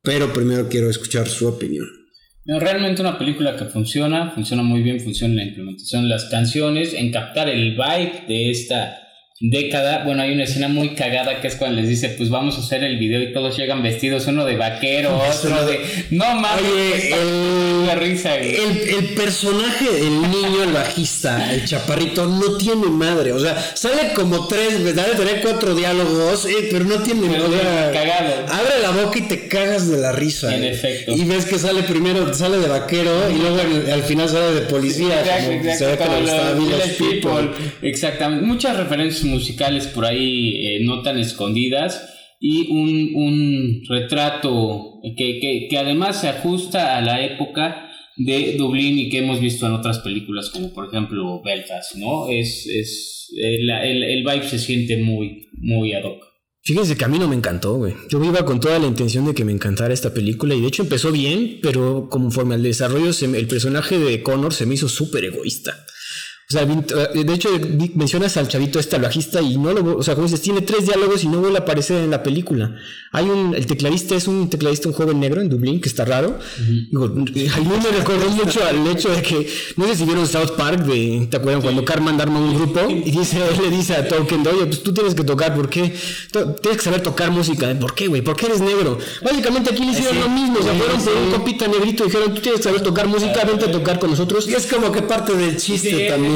Pero primero quiero escuchar su opinión. Realmente una película que funciona, funciona muy bien, funciona en la implementación de las canciones, en captar el vibe de esta década. Bueno, hay una escena muy cagada que es cuando les dice, pues vamos a hacer el video y todos llegan vestidos, uno de vaquero, otro de... No mames, el, la risa, el, personaje del niño, el bajista, el chaparrito, no tiene madre. O sea, sale como tres, debe tener cuatro diálogos, eh, pero no tiene madre. Cagado. Abre la boca y te cagas de la risa. En efecto. Y ves que sale primero, sale de vaquero y luego al, final sale de policía. Exactamente. Muchas referencias musicales por ahí eh, no tan escondidas y un, retrato que, además se ajusta a la época de Dublín y que hemos visto en otras películas como por ejemplo Belfast, ¿no? Es, es el, el, vibe se siente muy, muy ad hoc. Fíjense que a mí no me encantó. Yo iba con toda la intención de que me encantara esta película y de hecho empezó bien, pero conforme al desarrollo el personaje de Connor se me hizo súper egoísta. O sea, de hecho, mencionas al chavito este, al bajista, y no lo, o sea, como dices, tiene tres diálogos y no vuelve a aparecer en la película. Hay un, el tecladista es un tecladista, un joven negro en Dublín, que está raro. Digo, a mí me recordó mucho al hecho de que, no sé si vieron South Park, de, ¿te acuerdan? Cuando Carmen arma un grupo y dice, él le dice a Tolkien, oye, pues tú tienes que tocar, ¿por qué? Tienes que saber tocar música. ¿Por qué, güey? ¿Por qué eres negro? Básicamente aquí le hicieron lo mismo, se fueron por un copita negrito y dijeron, tú tienes que saber tocar música, vente a tocar con nosotros. Y es como que parte del chiste también.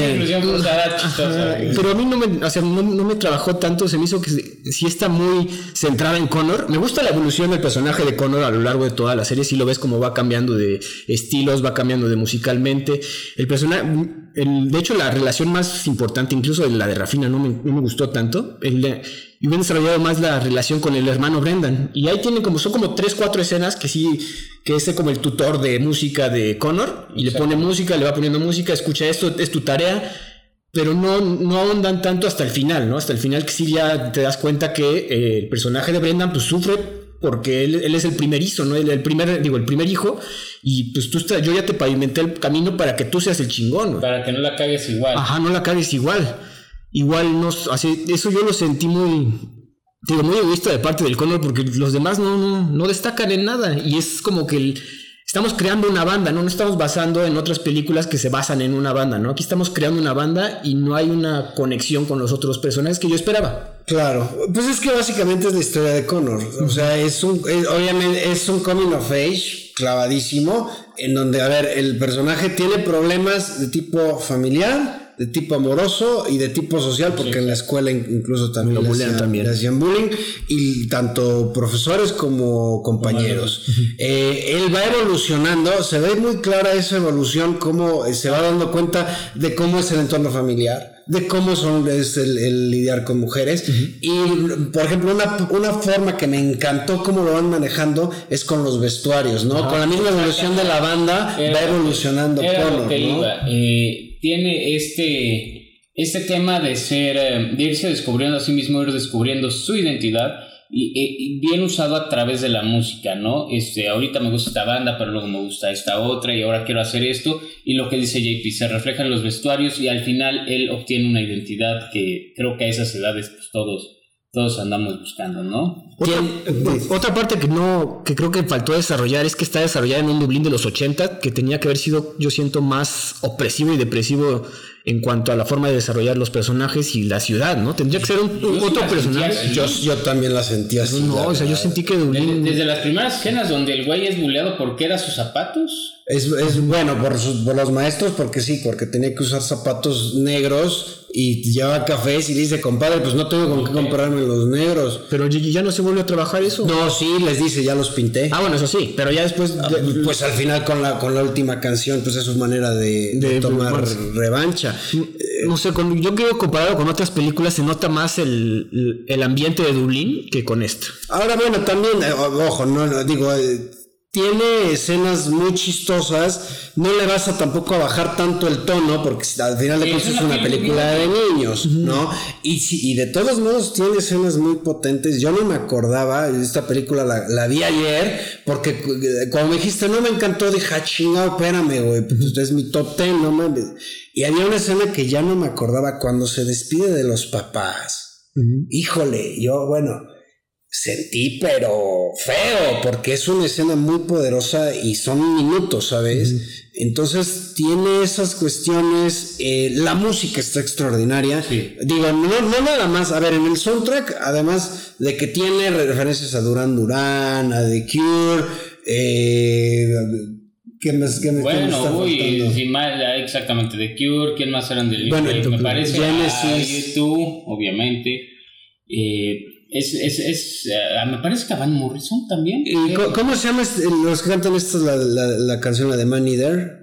Pero a mí no me, o sea, no, me trabajó tanto, se me hizo que si está muy centrada en Connor. Me gusta la evolución del personaje de Connor a lo largo de toda la serie, si lo ves como va cambiando de estilos, va cambiando de musicalmente. El personaje, de hecho la relación más importante, incluso la de Rafina, no me, no me gustó tanto. El y hubieran desarrollado más la relación con el hermano Brendan. Y ahí tienen como, son como tres, cuatro escenas que sí, que es como el tutor de música de Connor, y le pone música, le va poniendo música, escucha esto, es tu tarea, pero no, no ahondan tanto hasta el final, ¿no? Hasta el final que sí ya te das cuenta que eh, el personaje de Brendan pues sufre porque él, es el primerizo, ¿no? El, el, primer, digo, el primer hijo, y pues tú yo ya te pavimenté el camino para que tú seas el chingón, Para que no la cagues igual. Ajá, no la cagues igual igual no, así, eso yo lo sentí muy, digo, muy egoísta de parte del Connor porque los demás no, no, no destacan en nada y es como que estamos creando una banda, ¿no? No estamos basando en otras películas que se basan en una banda, ¿no? Aquí estamos creando una banda y no hay una conexión con los otros personajes que yo esperaba. Claro, pues es que básicamente es la historia de Connor, o sea, es un, obviamente es un coming of age clavadísimo, en donde, a ver, el personaje tiene problemas de tipo familiar, de tipo amoroso y de tipo social, porque en la escuela incluso también, hacían, también. hacían bullying, y tanto profesores como compañeros. Eh, él va evolucionando, se ve muy clara esa evolución, cómo eh, se va dando cuenta de cómo es el entorno familiar de cómo son, es el, lidiar con mujeres. Y, por ejemplo, una, una, forma que me encantó cómo lo van manejando es con los vestuarios, ¿no? con la misma evolución de la banda va evolucionando. Era lo que iba. Eh, tiene este, este tema de ser, eh, de irse descubriendo a sí mismo, ir descubriendo su identidad y, bien usado a través de la música, ¿no? Este, ahorita me gusta esta banda, pero luego me gusta esta otra y ahora quiero hacer esto. Y lo que dice JP, se refleja en los vestuarios y al final él obtiene una identidad que creo que a esas edades pues todos todos andamos buscando, ¿no? Otra, parte que no, que creo que faltó desarrollar es que está desarrollada en un Dublín de los 80, que tenía que haber sido, yo siento, más opresivo y depresivo en cuanto a la forma de desarrollar los personajes y la ciudad, ¿no? Tendría que ser un, otro personaje. Yo, yo, también la sentía así. No, o sea, yo sentí que Dublín... Desde, las primeras escenas donde el güey es buleado porque era sus zapatos. Es, es bueno por, sus, por los maestros, porque sí, porque tenía que usar zapatos negros y llevaba cafés y dice, compadre, pues no tengo con qué comprarme los negros. Pero ya no se vuelve a trabajar eso. No, sí, les dice, ya los pinté. Ah, bueno, eso sí, pero ya después... Ah, pues al final con la, con la última canción, pues eso es manera de, tomar revancha. No sé, yo creo comparado con otras películas se nota más el, el ambiente de Dublín que con esta. Ahora, bueno, también, eh, ojo, no, digo... Eh, tiene escenas muy chistosas, no le vas a tampoco a bajar tanto el tono, porque al final de cuentas es una película de niños, ¿no? Y, y de todos modos tiene escenas muy potentes. Yo no me acordaba, esta película la, vi ayer, porque eh, cuando me dijiste no me encantó, dije, ah, chingado, espérame, güey, pues es mi top ten, no mames. Y había una escena que ya no me acordaba cuando se despide de los papás. Híjole, yo, bueno sentí, pero feo, porque es una escena muy poderosa y son minutos, ¿sabes? Entonces tiene esas cuestiones, eh, la música está extraordinaria. Digo, no, no nada más, a ver, en el soundtrack, además de que tiene referencias a Duran Duran, a The Cure, eh, ¿Qué más, qué, bueno, uy, exactamente, The Cure, ¿quién más eran del bueno, Me parece Genesis. YouTube, obviamente. Eh, es, es, es uh, me parece que Van Morrison también. ¿Y cómo, se llama este, los que cantan esta, la, la, la canción, la de Money There?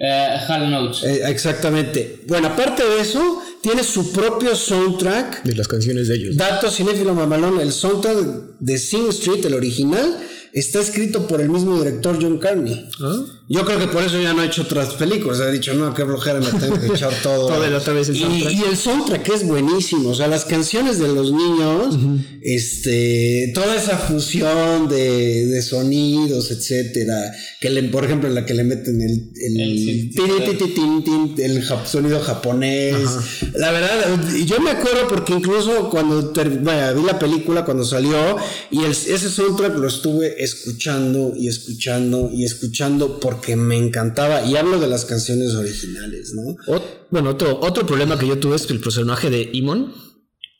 Uh, Hall Notes. Eh, exactamente. Bueno, aparte de eso, tiene su propio soundtrack. De las canciones de ellos. Dato cinéfilo mamalón, el soundtrack de Sing Street, el original, está escrito por el mismo director John Carney. ¿Ah? Yo creo que por eso ya no ha hecho otras películas. Ha dicho, no, qué flojera, me tengo que echar todo. Todo el otra vez el soundtrack. y el soundtrack es buenísimo. O sea, las canciones de los niños, este, toda esa fusión de, de sonidos, etcétera. Que le, por ejemplo, la que le meten el, el, El sonido japonés. La verdad, yo me acuerdo porque incluso cuando ter- vi la película, cuando salió, y el- ese soundtrack lo estuve escuchando y escuchando y escuchando porque me encantaba. Y hablo de las canciones originales, ¿no? Ot- bueno, otro, otro problema que yo tuve es que el personaje de Imon,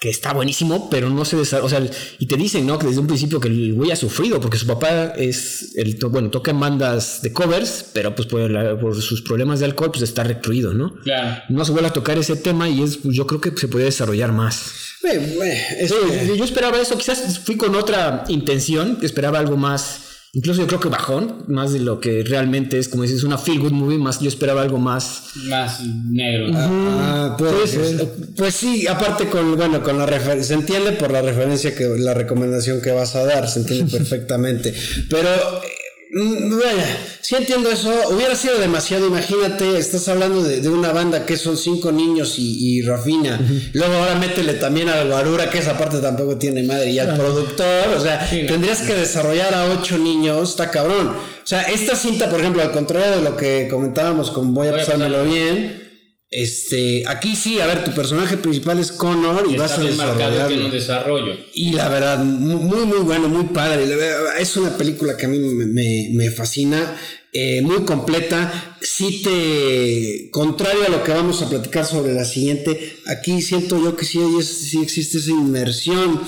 que está buenísimo, pero no se desarrolla. O sea, y te dicen, ¿no? Que desde un principio que el güey ha sufrido, porque su papá es. El, to- bueno, toca en bandas de covers, pero pues por, la- por sus problemas de alcohol, pues está recluido, ¿no? Claro. No se vuelve a tocar ese tema y es, pues, yo creo que se podría desarrollar más. Eh, eh, es Sí, que- yo, yo esperaba eso, quizás fui con otra intención, esperaba algo más, incluso yo creo que bajón, más de lo que realmente es, como dices, una feel good movie, más yo esperaba algo más Más negro. Ah, puede Puede ser. ser. Pues sí, aparte con, bueno, con la referencia, se entiende por la referencia que, la recomendación que vas a dar, se entiende perfectamente. Pero, sí entiendo eso, hubiera sido demasiado, imagínate, estás hablando de, de una banda que son cinco niños y, y Rafina, luego ahora métele también al Guarura, que esa parte tampoco tiene madre, y al productor, o sea, Sí, tendrías que desarrollar a ocho niños, está cabrón. O sea, esta cinta, por ejemplo, al contrario de lo que comentábamos con Voy a Voy a pasármelo. Bien, este, aquí sí, a ver, tu personaje principal es Connor y, Y vas a desarrollarlo. tiene un desarrollo. Y la verdad, mu- muy, muy bueno, muy padre. Es una película que a mí me, me- me fascina, eh, muy completa. Sí te, contrario a lo que vamos a platicar sobre la siguiente, aquí siento yo que sí, sí existe esa inmersión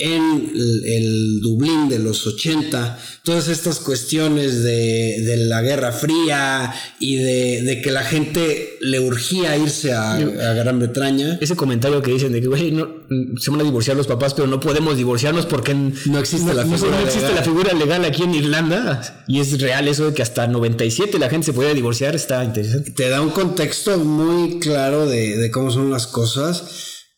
en el, el Dublín de los 80, todas estas cuestiones de, de la Guerra Fría y de, de que la gente le urgía irse a, a Gran Bretaña. ese comentario que dicen de que, güey, no, se van a divorciar los papás, pero no podemos divorciarnos porque No existe la no- figura no existe legal. la figura legal aquí en Irlanda. Y es real eso de que hasta 97 la gente se podía divorciar, está interesante. te da un contexto muy claro de, de cómo son las cosas.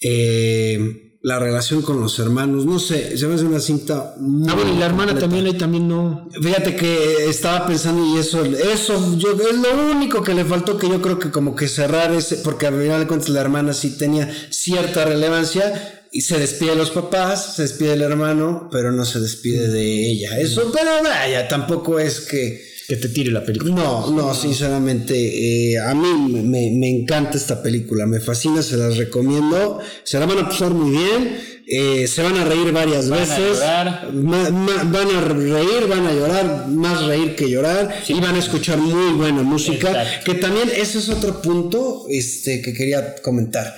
Eh, la relación con los hermanos, no sé, se me hace una cinta muy Ah, bueno, y la hermana completa. también, ahí también no. Fíjate que estaba pensando y eso, eso yo, es lo único que le faltó que yo creo que como que cerrar ese, porque al final de cuentas la hermana sí tenía cierta relevancia y se despide de los papás, se despide del hermano, pero no se despide de ella. Eso, pero vaya, tampoco es que... Que te tire la película. No, no, sinceramente, eh, a mí me, encanta esta película, me fascina, se las recomiendo, se la van a pasar muy bien, eh, se van a reír varias Van a veces. Ma- ma- van a reír, van a llorar, más reír que llorar, y van a escuchar muy buena música, Exacto. que también ese es otro punto este, que quería comentar.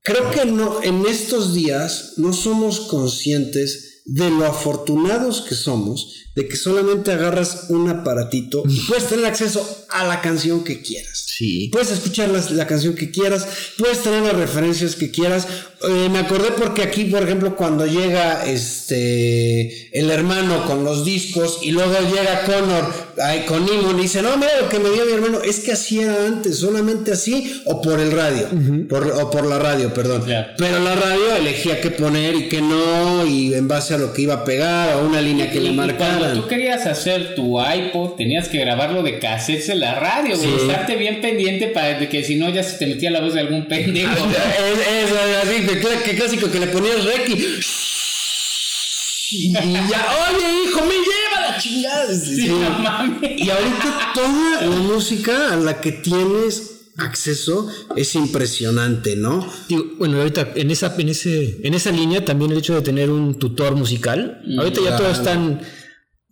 Creo que no, en estos días no somos conscientes de lo afortunados que somos de que solamente agarras un aparatito y puedes tener acceso a la canción que quieras. Sí. Puedes escuchar la, canción que quieras, puedes tener las referencias que quieras. Eh, me acordé porque aquí, por ejemplo, cuando llega este el hermano con los discos y luego llega Connor ay, con Imon y dice, no, mira lo que me dio mi hermano, es que así era antes, solamente así o por el radio, por- o por la radio, perdón. Pero la radio elegía qué poner y qué no, y en base a lo que iba a pegar o una línea que Y- le y marcaran. Cuando tú querías hacer tu iPod, tenías que grabarlo de cassettes en la radio. Estarte bien pendiente para de que si no ya se te metía la voz de algún pendejo. Es, es así, que, cl- que clásico que le ponías rec y, y ya, oye hijo, me lleva la chingada. Sí, Sí. no mames. Y ahorita toda la música a la que tienes acceso es impresionante, ¿no? Digo, bueno, ahorita en esa, en ese, en esa línea también el hecho de tener un tutor musical. ahorita ya todos están.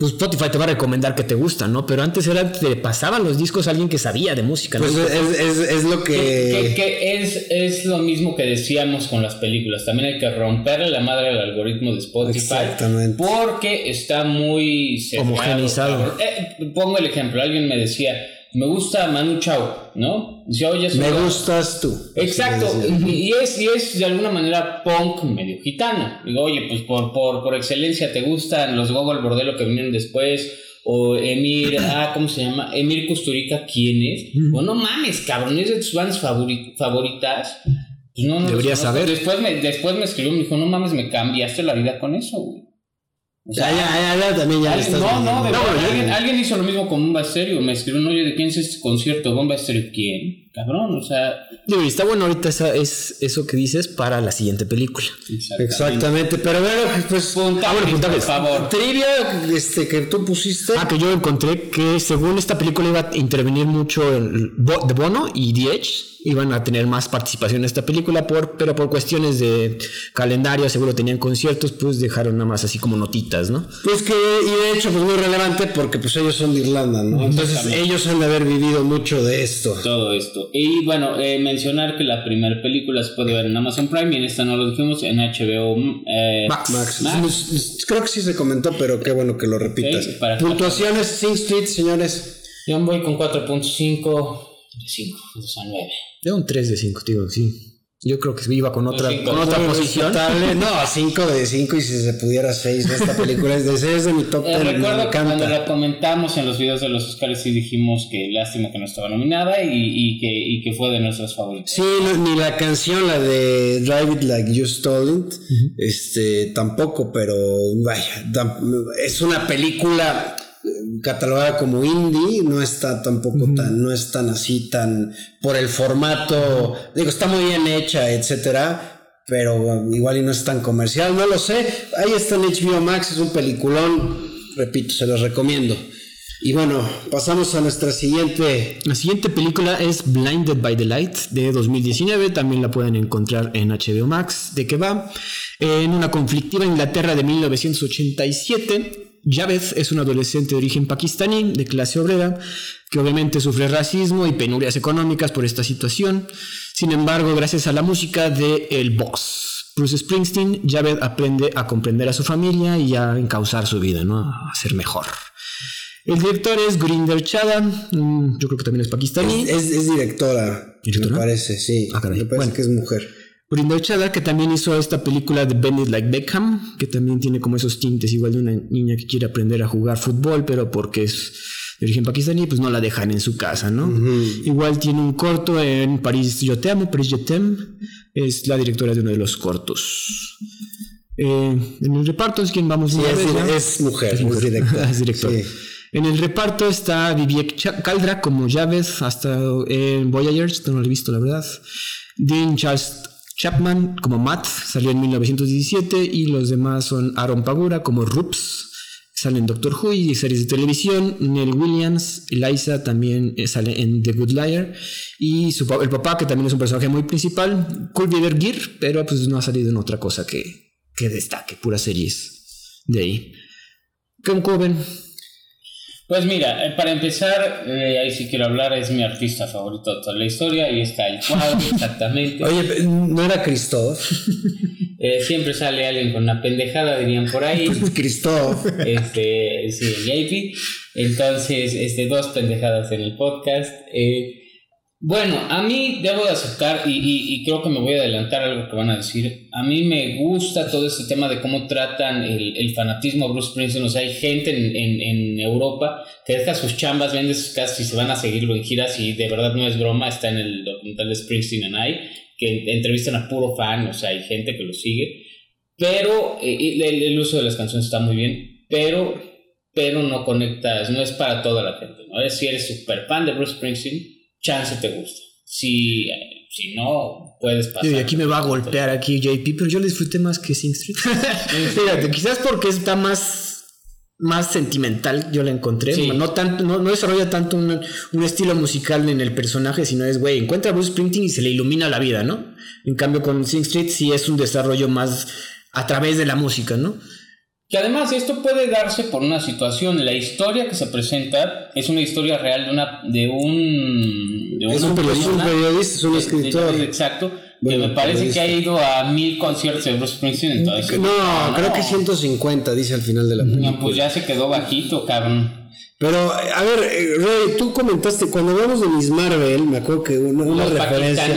Pues Spotify te va a recomendar que te gustan, ¿no? Pero antes era te pasaban los discos a alguien que sabía de música, ¿no? Pues es, es, es lo Que, que... que es, es lo mismo que decíamos con las películas. También hay que romperle la madre al algoritmo de Spotify. Exactamente. Porque está muy Homogenizado. Eh, pongo el ejemplo. Alguien me decía, me gusta Manu Chao, ¿no? Oye, es Me gustas tú. Exacto, y, es, y es de alguna manera punk medio gitano. Digo, oye, pues por, por, por excelencia te gustan los Gogol Bordelo que vinieron después, o Emir, ah, ¿cómo se llama? Emir Kusturica, ¿quién es? O no mames, cabrón, es de tus bandas favori- favoritas. Pues no, no Deberías saber. Después me, después me escribió, me dijo, no mames, me cambiaste la vida con eso, güey. O sea, Ya, ya, ya, ya, también ya. alguien- estás no, no, de No, verdad, alguien, alguien hizo lo mismo con Bomba Estéreo. Me escribió, oye, ¿de quién es este concierto? Bomba Estéreo, ¿quién? Cabrón, o sea. Digo, y está bueno ahorita esa, es eso que dices para la siguiente película. Exactamente, pero bueno, pues. Puntajes, Ah, bueno, por favor. Trivia este, que tú pusiste. Ah, que yo encontré que según esta película iba a intervenir mucho el Bo- The Bono y Edge. Iban a tener más participación en esta película, por, pero por cuestiones de calendario, seguro tenían conciertos, pues dejaron nada más así como notitas, ¿no? Pues que, y de hecho, pues muy relevante porque pues ellos son de Irlanda, ¿no? Entonces ellos han de haber vivido mucho de esto. todo esto. Y bueno, eh, mencionar que la primera película se puede ver en Amazon Prime y en esta no lo dijimos, en HBO eh, Max. Max, Max. Creo que sí se comentó, pero qué bueno que lo repitas. Sí, para- Puntuaciones Sing Street, señores. Yo voy con 4.5 de 5, o sea 9. Yo un 3 de 5, digo, sí. Yo creo que iba con otra, cinco. con otra posición. No, 5 de 5 y si se pudiera 6 de esta película es de 6 de mi top Eh, 10. me recuerdo que cuando la comentamos en los videos de los Oscars y dijimos que lástima que no estaba nominada y, y que, y que fue de nuestros favoritos. Sí, no, ni la canción, la de Drive It Like You Stole It, este, tampoco, pero vaya, es una película eh, catalogada como indie, no está tampoco tan, no es tan así, tan por el formato, digo, está muy bien hecha, etcétera, pero um, igual y no es tan comercial, no lo sé. Ahí está en HBO Max, es un peliculón, repito, se los recomiendo. Y bueno, pasamos a nuestra siguiente La siguiente película es Blinded by the Light de 2019, también la pueden encontrar en HBO Max. ¿De qué va? En una conflictiva Inglaterra de 1987, Javed es un adolescente de origen pakistaní, de clase obrera, que obviamente sufre racismo y penurias económicas por esta situación. Sin embargo, gracias a la música de El Boss, Bruce Springsteen, Javed aprende a comprender a su familia y a encauzar su vida, ¿no? A ser mejor. El director es Gurinder Chadha, mm, yo creo que también es pakistaní. Es, es directora, ¿Directora? me parece, sí. Ah, caray. Me parece Bueno. que es mujer. Chadha, que también hizo esta película de Bend It Like Beckham, que también tiene como esos tintes igual de una niña que quiere aprender a jugar fútbol, pero porque es de origen pakistaní, pues no la dejan en su casa, ¿no? Igual tiene un corto en París Yo Te Amo, París Je T'aime, es la directora de uno de los cortos. Eh, en el reparto es quien vamos Sí, a es, ver, ¿no? es mujer, Es mujer. directora. Es director. Sí. En el reparto está Vivek Caldra como Javed, hasta en Voyagers, no lo he visto la verdad. Dean Charles Chapman como Matt, salió en 1917 y los demás son Aaron Pagura como Rups, sale en Doctor Who y series de televisión. Nell Williams, Eliza también eh, sale en The Good Liar y su, el papá que también es un personaje muy principal, Culver Gear, pero pues no ha salido en otra cosa que, que destaque, puras series de ahí. ¿Cómo ven? Pues mira, eh, para empezar, eh, ahí sí quiero hablar, es mi artista favorito de toda la historia y está el cuadro exactamente. Oye, ¿no era Christoph? Eh, siempre sale alguien con una pendejada, dirían por ahí. Christoph. este, sí, JP. Entonces, este, dos pendejadas en el podcast. Eh, bueno, a mí debo de aceptar, y, y- y creo que me voy a adelantar algo que van a decir. A mí me gusta todo este tema de cómo tratan el, fanatismo a Bruce Springsteen. O sea, hay gente en, Europa que deja sus chambas, vende sus casas y se van a seguirlo en giras. Y de verdad no es broma, está en el documental de Springsteen and I, que entrevistan a puro fan, o sea, hay gente que lo sigue. Pero eh, el uso de las canciones está muy bien, pero, pero no conectas, no es para toda la gente. ¿no? Si eres súper fan de Bruce Springsteen, chance te gusta. Si, si no, puedes pasar. Y aquí me va a golpear aquí JP, pero yo lo disfruté más que Sing Street. Fíjate, quizás porque está más, más sentimental, yo la encontré. Sí. No, tanto, no, no desarrolla tanto un, un estilo musical en el personaje, sino es, güey, encuentra a Bruce Springsteen y se le ilumina la vida, ¿no? En cambio, con Sing Street sí es un desarrollo más a través de la música, ¿no? Que además esto puede darse por una situación. La historia que se presenta es una historia real de una de un de Es una un, persona- periodista, es un de- escritor. exacto. Que me parece periodista. que ha ido a mil conciertos de Bruce Springsteen. Entonces, No, creo que 150 dice al final de la película. No, pues ya se quedó bajito, cabrón. Pero, a ver, eh, Roy, tú comentaste, cuando hablamos de Miss Marvel, me acuerdo que una, una Los referencia.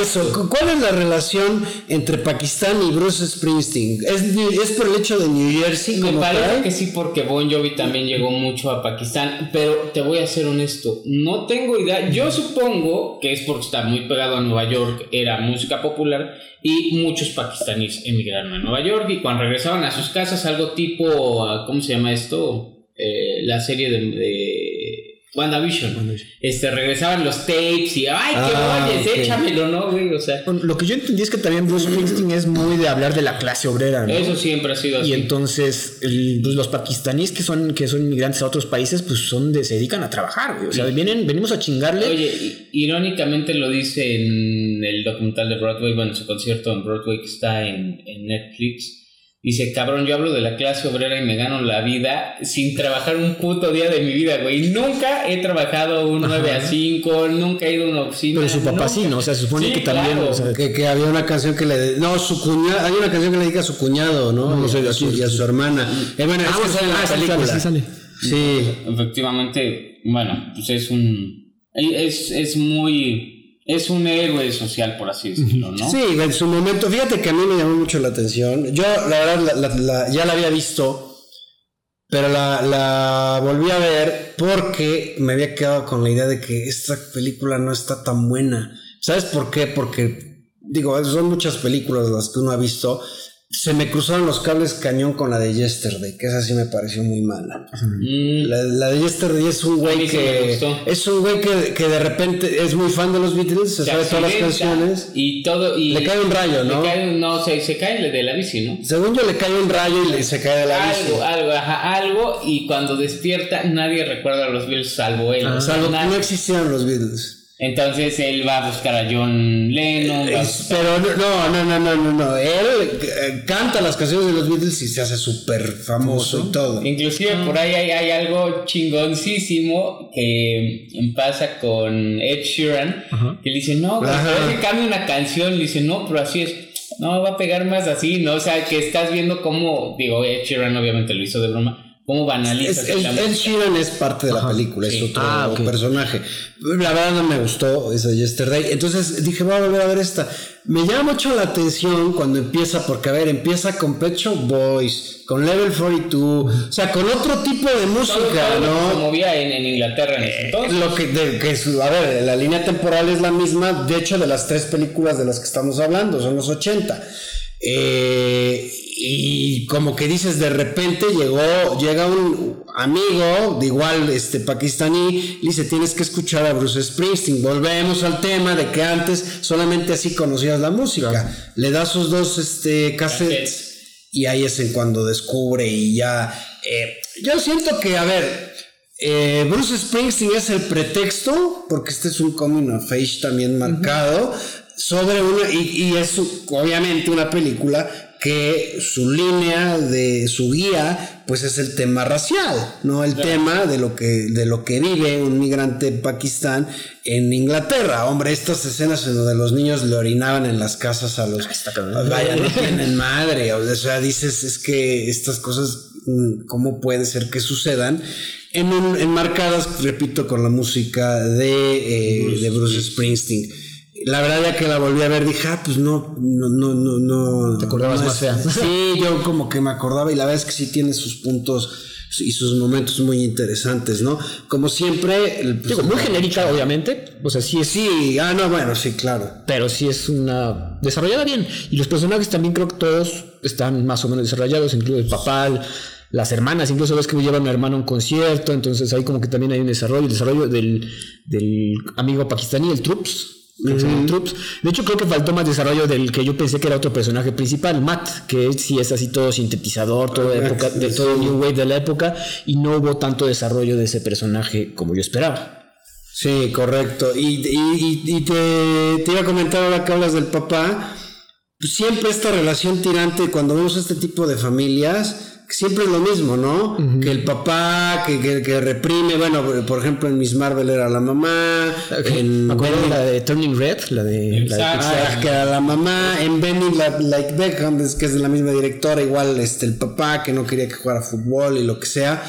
Eso, cu- ¿cuál es la relación entre Pakistán y Bruce Springsteen? ¿Es, ¿Es por el hecho de New Jersey Me parece que sí, porque Bon Jovi también llegó mucho a Pakistán, pero te voy a ser honesto, no tengo idea. Yo supongo que es porque está muy pegado a Nueva York, era música popular y muchos pakistaníes emigraron a Nueva York y cuando regresaban a sus casas, algo tipo, ah, ¿cómo se llama esto? Eh, la serie de, de WandaVision. Este, regresaban los tapes y, ¡ay, qué Ah, oyes! ok. Échamelo, ¿no, güey? O sea, Lo que yo entendí es que también Bruce Springsteen es muy de hablar de la clase obrera, ¿no? eso siempre ha sido así. Y entonces el- pues, los pakistaníes que son, que son inmigrantes a otros países, pues son de, se dedican a trabajar, güey. O sea, vienen, venimos a chingarle. Oye, irónicamente lo dice en el documental de Broadway, bueno, su concierto en Broadway que está en, en Netflix. Dice, cabrón, yo hablo de la clase obrera y me gano la vida sin trabajar un puto día de mi vida, güey. Nunca he trabajado un 9 a 5, nunca he ido a una oficina. pero su papá nunca. sí, ¿no? O sea, se supone Sí, que también. claro. o sea, Que, que había una canción que le... No, su cuñado... Hay una canción que le dedica a su cuñado, ¿no? No, no sé, y, a su, y a su hermana. Eh, bueno, es Ah, que la ah, sí, película. sale, sí sale. Sí. Efectivamente, bueno, pues es un... Es, es muy... Es un héroe social, por así decirlo, ¿no? Sí, en su momento, fíjate que a mí me llamó mucho la atención. Yo, la verdad, la- la- la- ya la había visto, pero la, la volví a ver porque me había quedado con la idea de que esta película no está tan buena. ¿Sabes por qué? Porque, digo, son muchas películas las que uno ha visto. Se me cruzaron los cables cañón con la de Yesterday, que esa sí me pareció muy mala. Mm, La, la de Yesterday es un güey que es un güey que, que de repente es muy fan de los Beatles, se, se sabe todas las canciones. Y todo... Y Le cae un rayo, le ¿no? cae un- no, se, se cae de la bici, ¿no? Según yo le cae un rayo y le, se cae de la bici. algo, algo, ajá, algo, y cuando despierta nadie recuerda a los Beatles salvo él. Ah, Salvo Nadie. no existieron los Beatles. Entonces él va a buscar a John Lennon. a pero no, no, no, no, no, no. Él eh, canta las canciones de los Beatles y se hace súper famoso y todo. Inclusive por ahí hay, hay algo chingoncísimo que pasa con Ed Sheeran, que le dice, no, güey, Ajá. pero es que cambia una canción, le dice, no, pero así es. No, va a pegar más así, ¿no? O sea, que estás viendo cómo, digo, Ed Sheeran obviamente lo hizo de broma, cómo banaliza Es, el, Ed Sheeran es parte de la película, sí. es otro Ah, ok. personaje. La verdad no me gustó esa Yesterday. Entonces dije, voy a volver a ver esta. Me llama mucho la atención cuando empieza, porque a ver, empieza con Pet Shop Boys, con Level 42, o sea, con otro tipo de todo, música, todo lo que se ¿no? movía en, en Inglaterra en ese entonces. Lo que, de- que es- a ver, la línea temporal es la misma, de hecho, de las tres películas de las que estamos hablando, son los 80. Eh, y como que dices, de repente llegó, llega un amigo, de igual este pakistaní, y dice, tienes que escuchar a Bruce Springsteen. Volvemos al tema de que antes solamente así conocías la música. Le das sus dos este, cassettes. Cassettes. Y ahí es en cuando descubre y ya. eh, yo siento que, a ver, eh, Bruce Springsteen es el pretexto, porque este es un coming of age también marcado, sobre una. Y, y es obviamente una película que su línea de su guía pues es el tema racial, no el tema de lo que de lo que vive un migrante en Pakistán en Inglaterra. Hombre, estas escenas en donde los niños le orinaban en las casas a los vaya, no tienen madre, o sea, dices es que estas cosas mm, cómo puede ser que sucedan en un- enmarcadas, repito, con la música de, eh, de Bruce Springsteen. La verdad ya que la volví a ver dije, ah, pues no, no, no, no, no. Te acordabas no más fea. Sí, yo como que me acordaba y la verdad es que sí tiene sus puntos y sus momentos muy interesantes, ¿no? Como siempre... el- pues, Digo, muy genérica, obviamente. O sea, sí es. Sí, ah, no, bueno, sí, claro. Pero sí es una. desarrollada bien. Y los personajes también creo que todos están más o menos desarrollados, incluso el papá, el- las hermanas, incluso ves que llevan a una hermana a un concierto, entonces ahí como que también hay un desarrollo, el desarrollo del, del amigo pakistaní, el Troops. Troops. De hecho, creo que faltó más desarrollo del que yo pensé que era otro personaje principal, Matt, que sí es así todo sintetizador, todo de, época, de todo New Wave de la época, y no hubo tanto desarrollo de ese personaje como yo esperaba. Sí, correcto. Y, y, y- y te, te iba a comentar ahora que hablas del papá, siempre esta relación tirante, cuando vemos este tipo de familias, siempre es lo mismo, ¿no? Que el papá que, que, que reprime, bueno, por ejemplo en Miss Marvel era la mamá, en de Bending- la de Turning Red, la de, la de. Ah, que era la mamá, en Bending la- Like Beckham, que es de la misma directora, igual este el papá que no quería que jugara fútbol y lo que sea.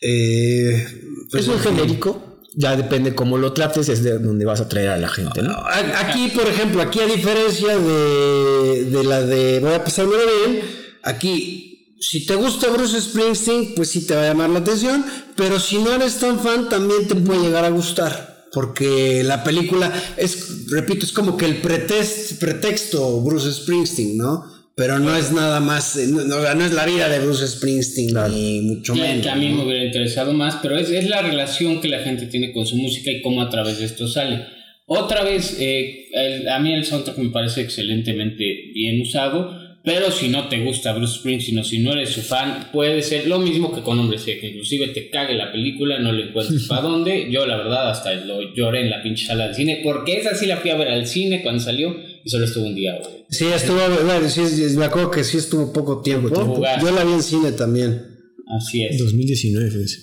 Eh, es muy genérico. Ya depende cómo lo trates, es de donde vas a traer a la gente, ¿no? Aquí, por ejemplo, aquí a diferencia de, de la de Voy a pasármelo bien, aquí, si te gusta Bruce Springsteen, pues sí te va a llamar la atención, pero si no eres tan fan, también te puede llegar a gustar. Porque la película es, repito, es como que el pretexto, pretexto Bruce Springsteen, ¿no? Pero no es nada más, eh, no, no- no es la vida de Bruce Springsteen, ni mucho menos. que a mí ¿no? me hubiera interesado más, pero es, es la relación que la gente tiene con su música y cómo a través de esto sale. Otra vez, eh, el- a mí el soundtrack me parece excelentemente bien usado, pero si no te gusta Bruce Springsteen o si no eres su fan, puede ser lo mismo que con Hombres G, que inclusive te cague la película, no le encuentres para dónde. Yo la verdad hasta lo lloré en la pinche sala de cine, porque esa sí la fui a ver al cine cuando salió y solo estuvo un día, güey. Sí, estuvo, bueno, sí, me acuerdo que sí estuvo poco tiempo. tiempo. Yo la vi en cine también. Así es. 2019, fíjense.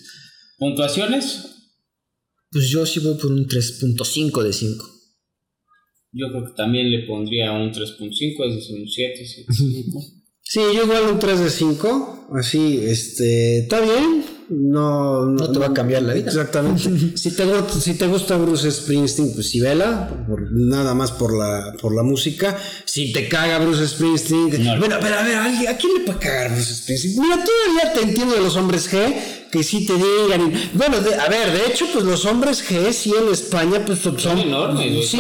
¿Puntuaciones? Pues yo sí voy por un 3.5 de 5. Yo creo que también le pondría un 3.5, es decir, un 7, 7.5. Sí, yo igual un 3 de 5. Así, este, está bien. No, No te va a cambiar la vida. Exactamente. si, te, si te gusta Bruce Springsteen, pues sí, vela. por- nada más por la, por la música. Si te caga Bruce Springsteen. No. bueno, pero a ver, ¿a, alguien- ¿a quién le puede cagar Bruce Springsteen? Mira, todavía te entiendo de los hombres G. Que sí te digan. bueno, de- a ver, de hecho, pues los hombres G, sí en España, pues son. Son enormes, Sí,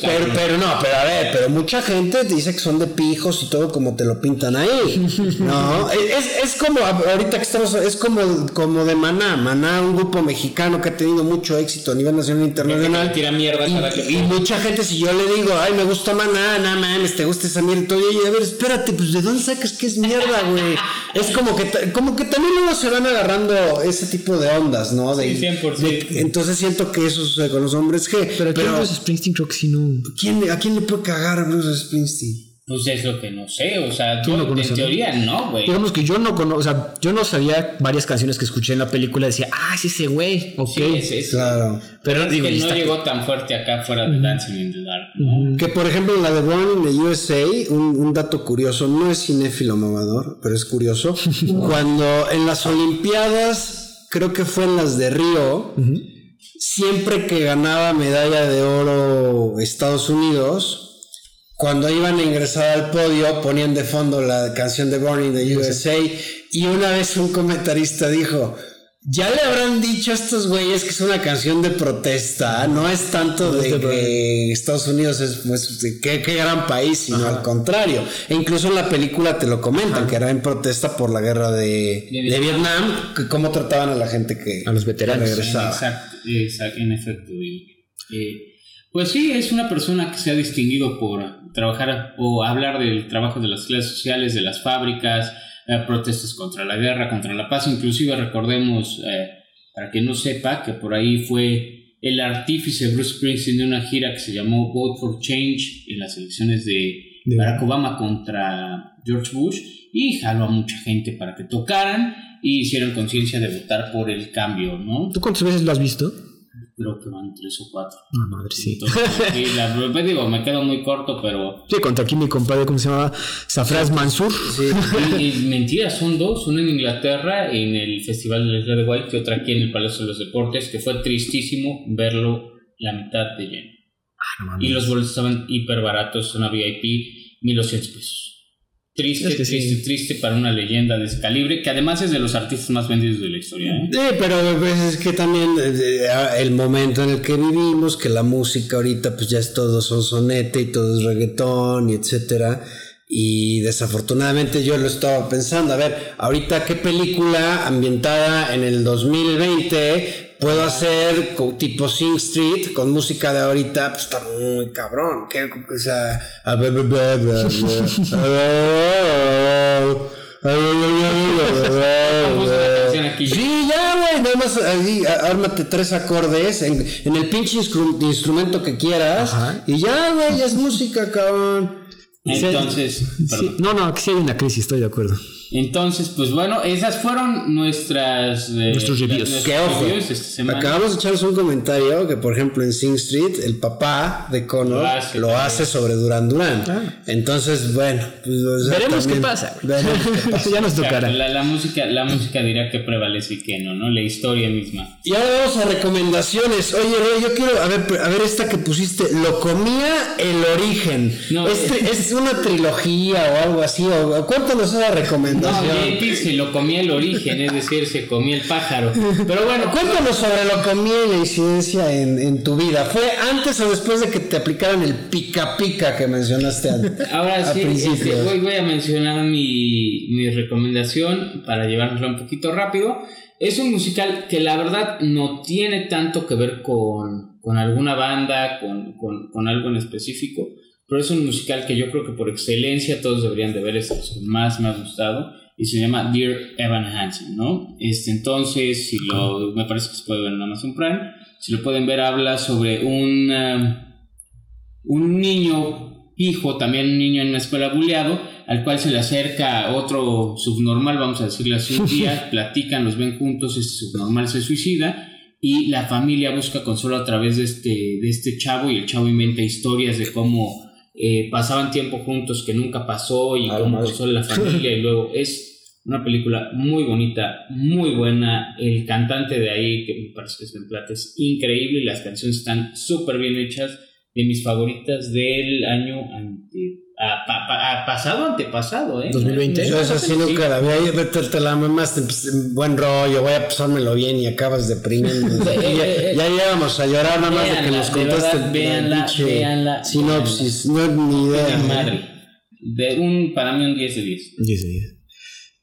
pero, pero no, pero a ver, pero mucha gente dice que son de pijos y todo como te lo pintan ahí. No, es, es como ahorita que estamos, es como, como de Maná, Maná, un grupo mexicano que ha tenido mucho éxito a nivel nacional e internacional. Tira mierda cada que Y, y mucha gente, si yo le digo, ay, me gusta Maná, no mames, te gusta esa mierda, y todo, y a ver, espérate, pues de dónde sacas que es mierda, güey. Es como que, como que también luego se van agarrando ese tipo de ondas, ¿no? De, Sí, 100%. de- entonces siento que eso sucede con los hombres G. Pero Bruce Springsteen creo que sí no. ¿quién, ¿a quién le puede cagar a Bruce Springsteen? Pues es lo que no sé, o sea, Tú no en teoría no, güey. Digamos que yo no conozco, o sea, yo no sabía varias canciones que escuché en la película, decía, ah, es ese güey, ok. Sí, es, es- Claro. Pero es digo, que no está- llegó tan fuerte acá fuera de Dancing in the Dark, ¿no? Que por ejemplo la de Born in the USA, un, un dato curioso, no es cinéfilo mamador, pero es curioso. Cuando en las Olimpiadas, creo que fue en las de Río, siempre que ganaba medalla de oro Estados Unidos, cuando iban a ingresar al podio ponían de fondo la canción de Born in the USA y una vez un comentarista dijo, ya le habrán dicho a estos güeyes que es una canción de protesta, no es tanto de que Estados Unidos es pues qué, qué gran país, sino al contrario. E incluso en la película te lo comentan, que era en protesta por la guerra de, De de Vietnam, que cómo trataban a la gente que A los veteranos. que regresaba. Exacto, exacto, en efecto. y, eh, pues sí, es una persona que se ha distinguido por trabajar o hablar del trabajo de las clases sociales, de las fábricas, eh, protestas contra la guerra, contra la paz. Inclusive recordemos, eh, para quien no sepa, que por ahí fue el artífice Bruce Springsteen de una gira que se llamó Vote for Change en las elecciones de De- Barack Obama contra George Bush y jaló a mucha gente para que tocaran y hicieron conciencia de votar por el cambio, ¿no? ¿Tú cuántas veces lo has visto? Creo que van tres o cuatro. Ah, madre, sí. Entonces, sí, la, pues digo, me quedo muy corto, pero. Sí, contra aquí mi compadre, ¿cómo se llama? Safraz Mansur. Y, y mentira, son dos: una en Inglaterra, en el Festival de la Isla de White, y otra aquí en el Palacio de los Deportes, que fue tristísimo verlo la mitad de lleno. Ah, no. Y los boletos estaban hiper baratos, una VIP, 1200 pesos. Triste, Es que sí. triste, triste para una leyenda de ese calibre, que además es de los artistas más vendidos de la historia. ¿eh? Sí, pero pues, es que también eh, el momento en el que vivimos, que la música ahorita pues ya es todo sonsonete y todo es reggaetón y etcétera. Y desafortunadamente yo lo estaba pensando, a ver, ahorita qué película ambientada en el 2020 puedo hacer tipo Sing Street con música de ahorita, pues está muy cabrón. ¿Qué, o sea, aquí. Sí, ya, güey, nada más ahí, ármate tres acordes en, en el pinche instru- instrumento que quieras Ajá. y ya, güey, ya es música, cabrón. Entonces, Sí. No, no, que sí hay una crisis, estoy de acuerdo. Entonces, pues bueno, esas fueron nuestras eh, Nuestros reviews. Que ojo, reviews esta semana. acabamos de echarles un comentario que, por ejemplo, en Sing Street, el papá de Connor Lo hace, lo claro. hace sobre Duran Duran. Entonces, bueno, pues, o sea, Veremos qué pasa. güey. veremos qué pasa. ya nos tocará. la, la música, la música dirá que prevalece y que no, ¿no? La historia misma. Y ahora vamos a recomendaciones. Oye, Roy, yo quiero, a ver, a ver esta que pusiste, Lo comía el origen. No, este, ¿Es una trilogía o algo así? O, cuéntanos esa No, recomendación. JP se lo comía el origen, es decir, se comía el pájaro. Pero bueno, Cuéntanos sobre lo comía y la incidencia en, en tu vida. ¿Fue antes o después de que te aplicaran el pica pica que mencionaste al, Ahora sí, este, voy, voy a mencionar mi, mi recomendación para llevárnosla un poquito rápido. Es un musical que la verdad no tiene tanto que ver con, con alguna banda, con, con, con algo en específico, pero es un musical que yo creo que por excelencia todos deberían de ver, es el que más me ha gustado y se llama Dear Evan Hansen, ¿no? Este, entonces, si lo, me parece que se puede ver en Amazon Prime, si lo pueden ver, habla sobre un... eh, un niño hijo, también un niño en una escuela buleado, al cual se le acerca otro subnormal, vamos a decirle así, un día, platican, los ven juntos, este subnormal se suicida y la familia busca consuelo a través de este, de este chavo y el chavo inventa historias de cómo eh, pasaban tiempo juntos que nunca pasó y Ah, cómo consuela la familia y luego es una película muy bonita, muy buena. El cantante de ahí, que me parece que es Ben Platt, es increíble las canciones están súper bien hechas. De mis favoritas del año ante, a- pa- a- pasado, antepasado, ¿eh? 2020. Yo esa sí nunca la vi. Ahí te, te la mamaste. pues, buen rollo, voy a pasármelo bien y acabas deprimiendo. ya, eh, ya íbamos a llorar nada más de que nos contaste verdad, la véanla, pinche véanla, sinopsis. No ni idea. De ¿eh? madre. De un, para mí un 10 de 10. Diez de diez.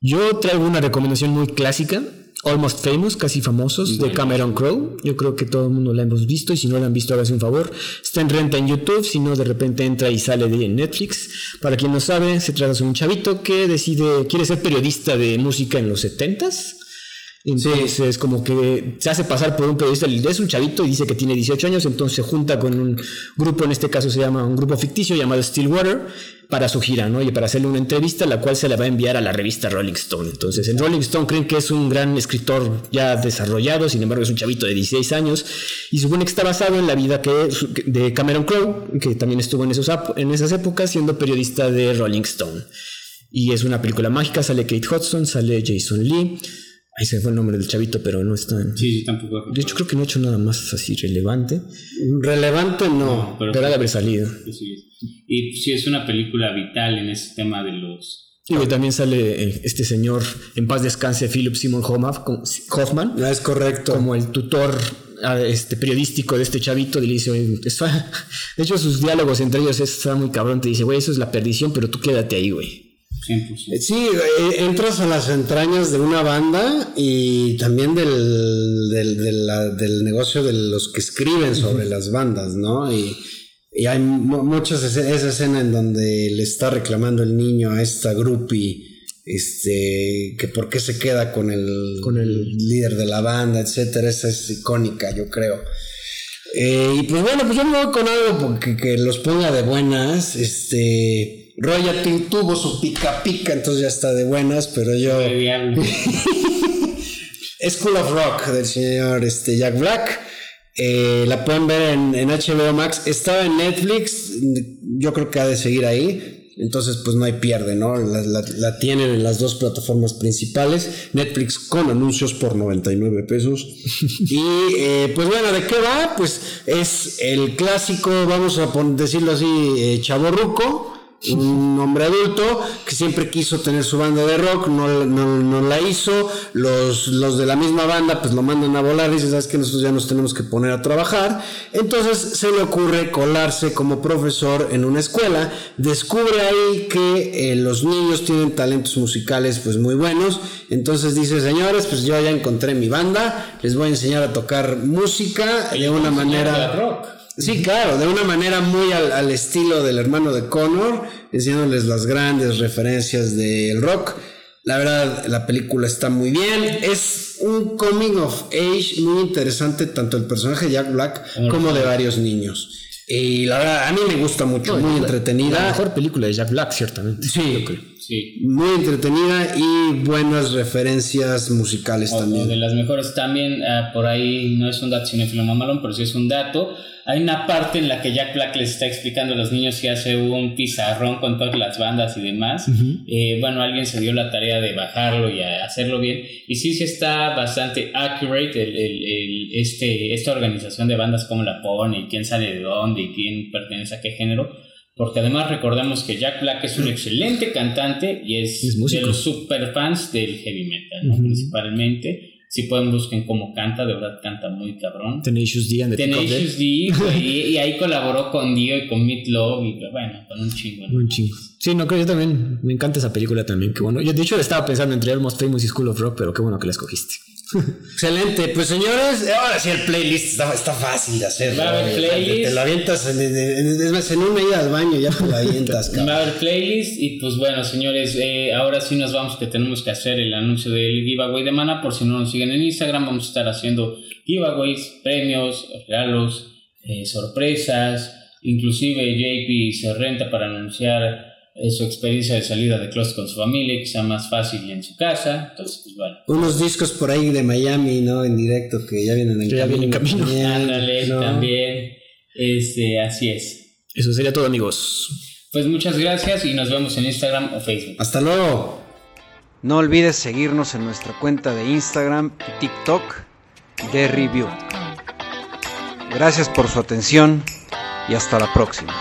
Yo traigo una recomendación muy clásica, Almost Famous, casi famosos, de Cameron Crowe. Yo creo que todo el mundo la hemos visto y si no la han visto, hágase un favor. Está en renta en YouTube, si no, de repente entra y sale de Netflix. Para quien no sabe, se trata de un chavito que decide, quiere ser periodista de música en los 70s. Entonces, como que se hace pasar por un periodista, es un chavito y dice que tiene 18 años, entonces se junta con un grupo, en este caso se llama un grupo ficticio llamado Stillwater, para su gira, ¿no? Y para hacerle una entrevista, la cual se la va a enviar a la revista Rolling Stone. Entonces, en Rolling Stone creen que es un gran escritor ya desarrollado, sin embargo, es un chavito de 16 años, y supone que está basado en la vida que, de Cameron Crowe, que también estuvo en, esos, ap- en esas épocas siendo periodista de Rolling Stone. Y es una película mágica, sale Kate Hudson, sale Jason Lee. Ahí se fue el nombre del chavito, pero no está en... Sí, sí, tampoco. De hecho, creo que no ha hecho nada más así relevante, Relevante no. pero, pero ha de haber salido. sí, sí. Y sí, es una película vital en ese tema de los. Y que también sale eh, este señor, en paz descanse, Philip Simon Hoffman, No es correcto. como el tutor ah, este, periodístico de este chavito. Le dice, de hecho, sus diálogos entre ellos está muy cabrón. Te dice, güey, eso es la perdición, pero tú quédate ahí, güey. 100%. Sí, eh, entras a las entrañas de una banda y también del, del, la- del negocio de los que escriben sobre las bandas, ¿no? Y, y hay mu- muchas esa escena en donde le está reclamando el niño a esta groupie este que por qué se queda con el, Con el- líder de la banda, etcétera, esa es icónica, yo creo. Eh, y pues bueno, pues yo me voy con algo porque, que los ponga de buenas. Este. Royalty tuvo su pica pica, entonces ya está de buenas, pero yo. School of Rock del señor este, Jack Black. Eh, la pueden ver en, en HBO Max. Estaba en Netflix. Yo creo que ha de seguir ahí. Entonces, pues no hay pierde, ¿no? La, la- la tienen en las dos plataformas principales. Netflix con anuncios por 99 pesos. y eh, pues bueno, ¿de qué va? Pues es el clásico, vamos a decirlo así, eh, chavorruco un hombre adulto que siempre quiso tener su banda de rock, no, no, no la hizo, los, los de la misma banda pues lo mandan a volar. Y dicen, sabes que nosotros ya nos tenemos que poner a trabajar, entonces se le ocurre colarse como profesor en una escuela, descubre ahí que eh, los niños tienen talentos musicales pues muy buenos, entonces dice, señores, pues yo ya encontré mi banda, les voy a enseñar a tocar música de una manera... De rock. Sí, claro, de una manera muy al, al estilo del hermano de Connor, enseñándoles las grandes referencias del rock. La verdad, la película está muy bien. Es un coming of age muy interesante, tanto el personaje de Jack Black como de varios niños. Y la verdad, a mí me gusta mucho, muy La entretenida. mejor película de Jack Black, ciertamente. Sí, Sí. Muy entretenida y buenas referencias musicales O- también. de las mejores también, ah, por ahí no es un dato cinéfilo mamalón, pero sí es un dato. Hay una parte en la que Jack Black les está explicando a los niños que hace un pizarrón con todas las bandas y demás. Eh, bueno, alguien se dio la tarea de bajarlo y hacerlo bien. Y sí, sí está bastante accurate el, el- el- este, esta organización de bandas, cómo la pone y quién sale de dónde y quién pertenece a qué género. Porque además recordemos que Jack Black es un excelente cantante y es, Es de los super fans del heavy metal, principalmente. Si pueden busquen cómo canta, de verdad canta muy cabrón. Tenacious D and the. Tenacious D, y, y ahí colaboró con Dio y con Meat Love y bueno, con un chingo. ¿no? Un chingo. Sí, no creo, yo también me encanta esa película también, qué bueno. Yo de hecho estaba pensando entre Almost Famous y School of Rock, pero qué bueno que la escogiste. Excelente, pues señores, ahora sí el playlist está, está fácil de hacer. Va a haber playlist. Te, te lo avientas en, en- en- es más, en una ida al baño, ya te lo avientas, cabrón. Va a haber playlist y pues bueno, señores, eh, ahora sí nos vamos que tenemos que hacer el anuncio del giveaway de Mana. Por si no nos siguen en Instagram, vamos a estar haciendo giveaways, premios, regalos, eh, sorpresas. Inclusive JP se renta para anunciar su experiencia de salida de closet con su familia, que sea más fácil y en su casa. Entonces, pues bueno. Unos discos por ahí de Miami, ¿no? En directo que ya vienen en Que ya vienen camino. también, Ándale, ¿no? también. Este, así es. Eso sería todo, amigos. Pues muchas gracias y nos vemos en Instagram o Facebook. Hasta luego. No olvides seguirnos en nuestra cuenta de Instagram y TikTok de Review. Gracias por su atención y hasta la próxima.